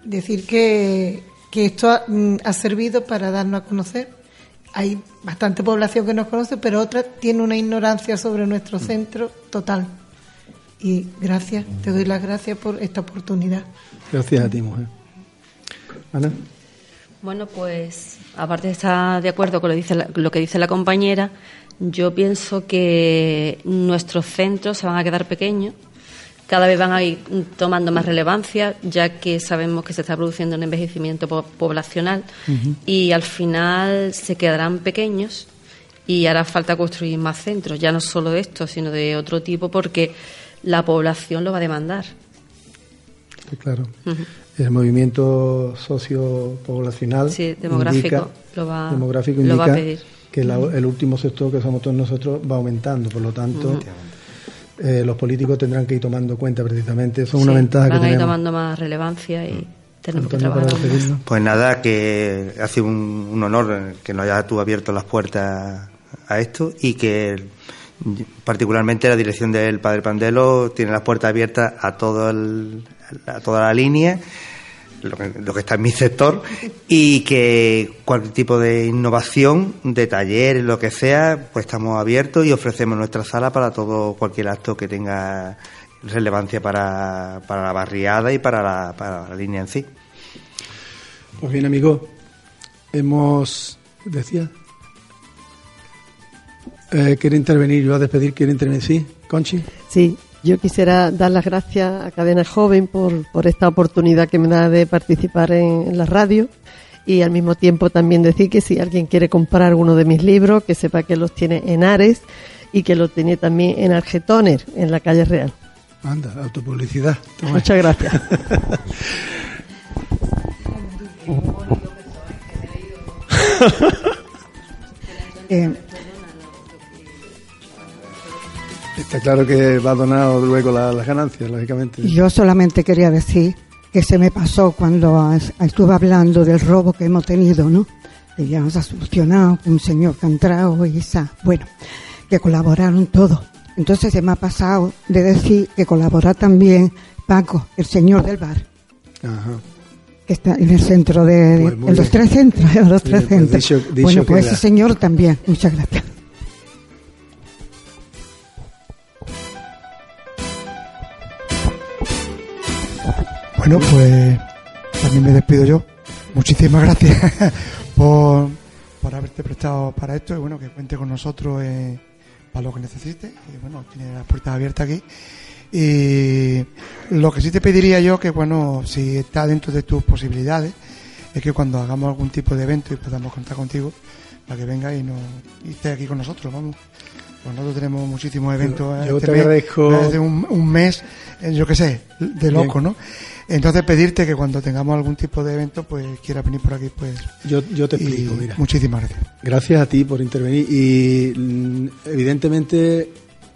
decir que, que esto ha, mm, ha servido para darnos a conocer. Hay bastante población que nos conoce, pero otra tiene una ignorancia sobre nuestro centro total. Y gracias, te doy las gracias por esta oportunidad. Gracias a ti, mujer. Ana. Bueno, pues aparte de estar de acuerdo con lo, dice la- lo que dice la compañera, yo pienso que nuestros centros se van a quedar pequeños, cada vez van a ir tomando más relevancia, ya que sabemos que se está produciendo un envejecimiento po- poblacional y al final se quedarán pequeños y hará falta construir más centros, ya no solo de estos, sino de otro tipo, porque la población lo va a demandar. Sí, claro. El movimiento sociopoblacional Sí, demográfico, indica, lo va- demográfico lo va a pedir. que la- el último sector que somos todos nosotros va aumentando, por lo tanto. Eh, los políticos tendrán que ir tomando cuenta precisamente. Eso es una Sí, ventaja que van a ir tenemos. tomando más relevancia y tenemos que Antonio, trabajar para más. Pues nada, que ha sido un, un honor que nos hayas tú abierto las puertas a esto y que particularmente la dirección del Padre Pandelo tiene las puertas abiertas a todo el- a toda la línea lo que, lo que está en mi sector y que cualquier tipo de innovación, de taller, lo que sea, pues estamos abiertos y ofrecemos nuestra sala para todo cualquier acto que tenga relevancia para, para la barriada y para la, para la línea en sí. Pues bien, amigos, hemos. Decía. Eh, ¿Quiere intervenir? Yo a despedir, ¿quiere intervenir? Sí, Conchi. Sí, yo quisiera dar las gracias a Cadena Joven por, por esta oportunidad que me da de participar en, en la radio y al mismo tiempo también decir que si alguien quiere comprar alguno de mis libros, que sepa que los tiene en Ares y que los tiene también en Argetoner, en la calle Real. Anda, autopublicidad. Toma. Muchas gracias. [LAUGHS] Eh, Está claro que va a donar luego la- las ganancias, lógicamente. yo solamente quería decir que se me pasó cuando estuve hablando del robo que hemos tenido, ¿no? Que ya nos ha solucionado un señor que ha entrado y esa, bueno, que colaboraron todos. Entonces se me ha pasado de decir que colabora también Paco, el señor del bar, Ajá. que está en el centro de, Pues en los tres centros, [LAUGHS] en los tres pues centros. dicho- dicho bueno, pues ese señor también. Muchas gracias. Bueno, pues también me despido yo. muchísimas [LAUGHS] gracias por, por haberte prestado para esto y bueno, que cuente con nosotros eh, para lo que necesite. Y bueno, tiene las puertas abiertas aquí. Y lo que sí te pediría yo, que bueno, si está dentro de tus posibilidades, es que cuando hagamos algún tipo de evento y podamos contar contigo, para que venga y, nos, y esté aquí con nosotros, vamos. Pues nosotros tenemos muchísimos eventos. Yo este te mes, agradezco- Hace un, un mes, eh, yo qué sé, de loco, ¿no? Entonces pedirte que cuando tengamos algún tipo de evento, pues quiera venir por aquí, pues. Yo, yo te explico, mira. Muchísimas gracias. Gracias a ti por intervenir y mm, evidentemente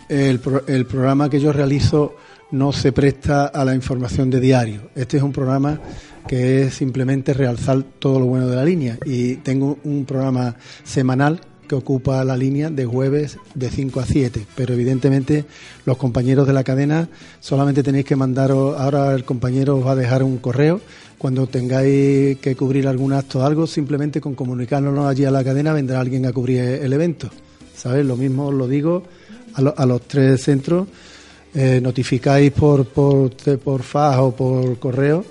el, pro- el programa que yo realizo no se presta a la información de diario. Este es un programa que es simplemente realzar todo lo bueno de la línea y tengo un programa semanal que ocupa la línea de jueves de 5 a 7, pero evidentemente los compañeros de la cadena solamente tenéis que mandaros, ahora el compañero os va a dejar un correo, cuando tengáis que cubrir algún acto o algo, simplemente con comunicárnoslo allí a la cadena vendrá alguien a cubrir el evento, ¿sabes? Lo mismo os lo digo a, lo- a los tres centros, eh, notificáis por, por, por o por correo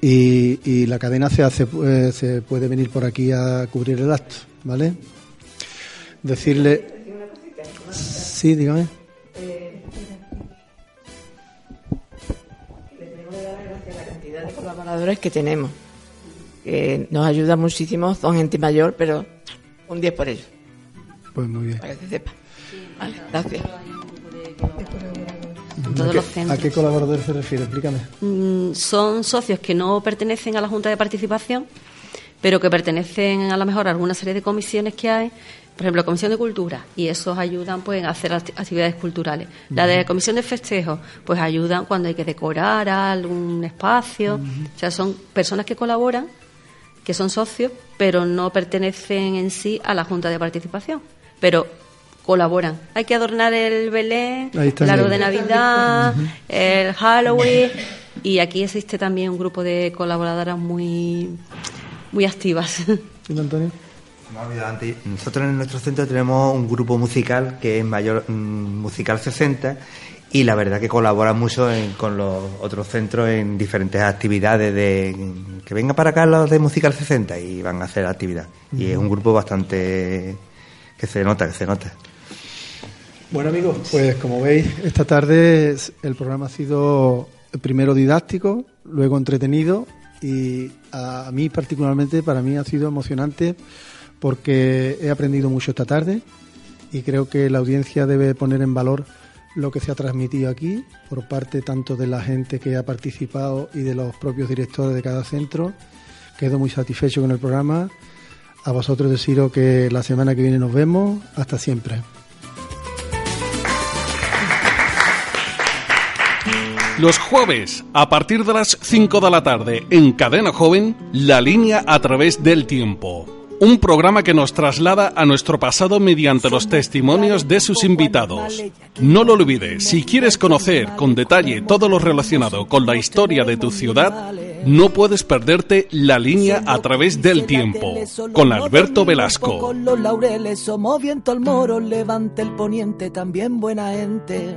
y, y la cadena se hace eh, se puede venir por aquí a cubrir el acto, ¿vale? Decirle sí, dígame. la cantidad de colaboradores que tenemos. Que nos ayuda muchísimo, son gente mayor, pero un 10 por ellos, Pues muy bien. para que se sepa. Vale, gracias. ¿A, los qué, centros. ¿A qué colaborador se refiere? Explícame. Mm, son socios que no pertenecen a la Junta de Participación, pero que pertenecen a lo mejor a alguna serie de comisiones que hay, por ejemplo, Comisión de Cultura, y esos ayudan pues a hacer acti- actividades culturales. La de Comisión de Festejos, pues ayudan cuando hay que decorar algún espacio. O sea, son personas que colaboran, que son socios, pero no pertenecen en sí a la Junta de Participación, pero colaboran. Hay que adornar el Belén, el árbol de. Navidad, el Halloween y aquí existe también un grupo de colaboradoras muy muy activas. ¿Sí, Antonio? Me he olvidado antes. Nosotros en nuestro centro tenemos un grupo musical que es mayor mm, musical 60 y la verdad que colabora mucho en- con los otros centros en diferentes actividades de que venga para acá los de musical 60 y van a hacer actividad. Y es un grupo bastante que se nota que se nota. Bueno amigos, pues como veis, esta tarde el programa ha sido primero didáctico, luego entretenido y a mí particularmente, para mí ha sido emocionante porque he aprendido mucho esta tarde y creo que la audiencia debe poner en valor lo que se ha transmitido aquí por parte tanto de la gente que ha participado y de los propios directores de cada centro. Quedo muy satisfecho con el programa. A vosotros deciros que la semana que viene nos vemos. Hasta siempre. Los jueves, a partir de las 5 de la tarde, en Cadena Joven, La línea a través del tiempo. Un programa que nos traslada a nuestro pasado mediante los testimonios de sus invitados. No lo olvides, si quieres conocer con detalle todo lo relacionado con la historia de tu ciudad, no puedes perderte La línea a través del tiempo, con Alberto Velasco. Con los laureles somos viento al moro, levante el poniente, también buena gente.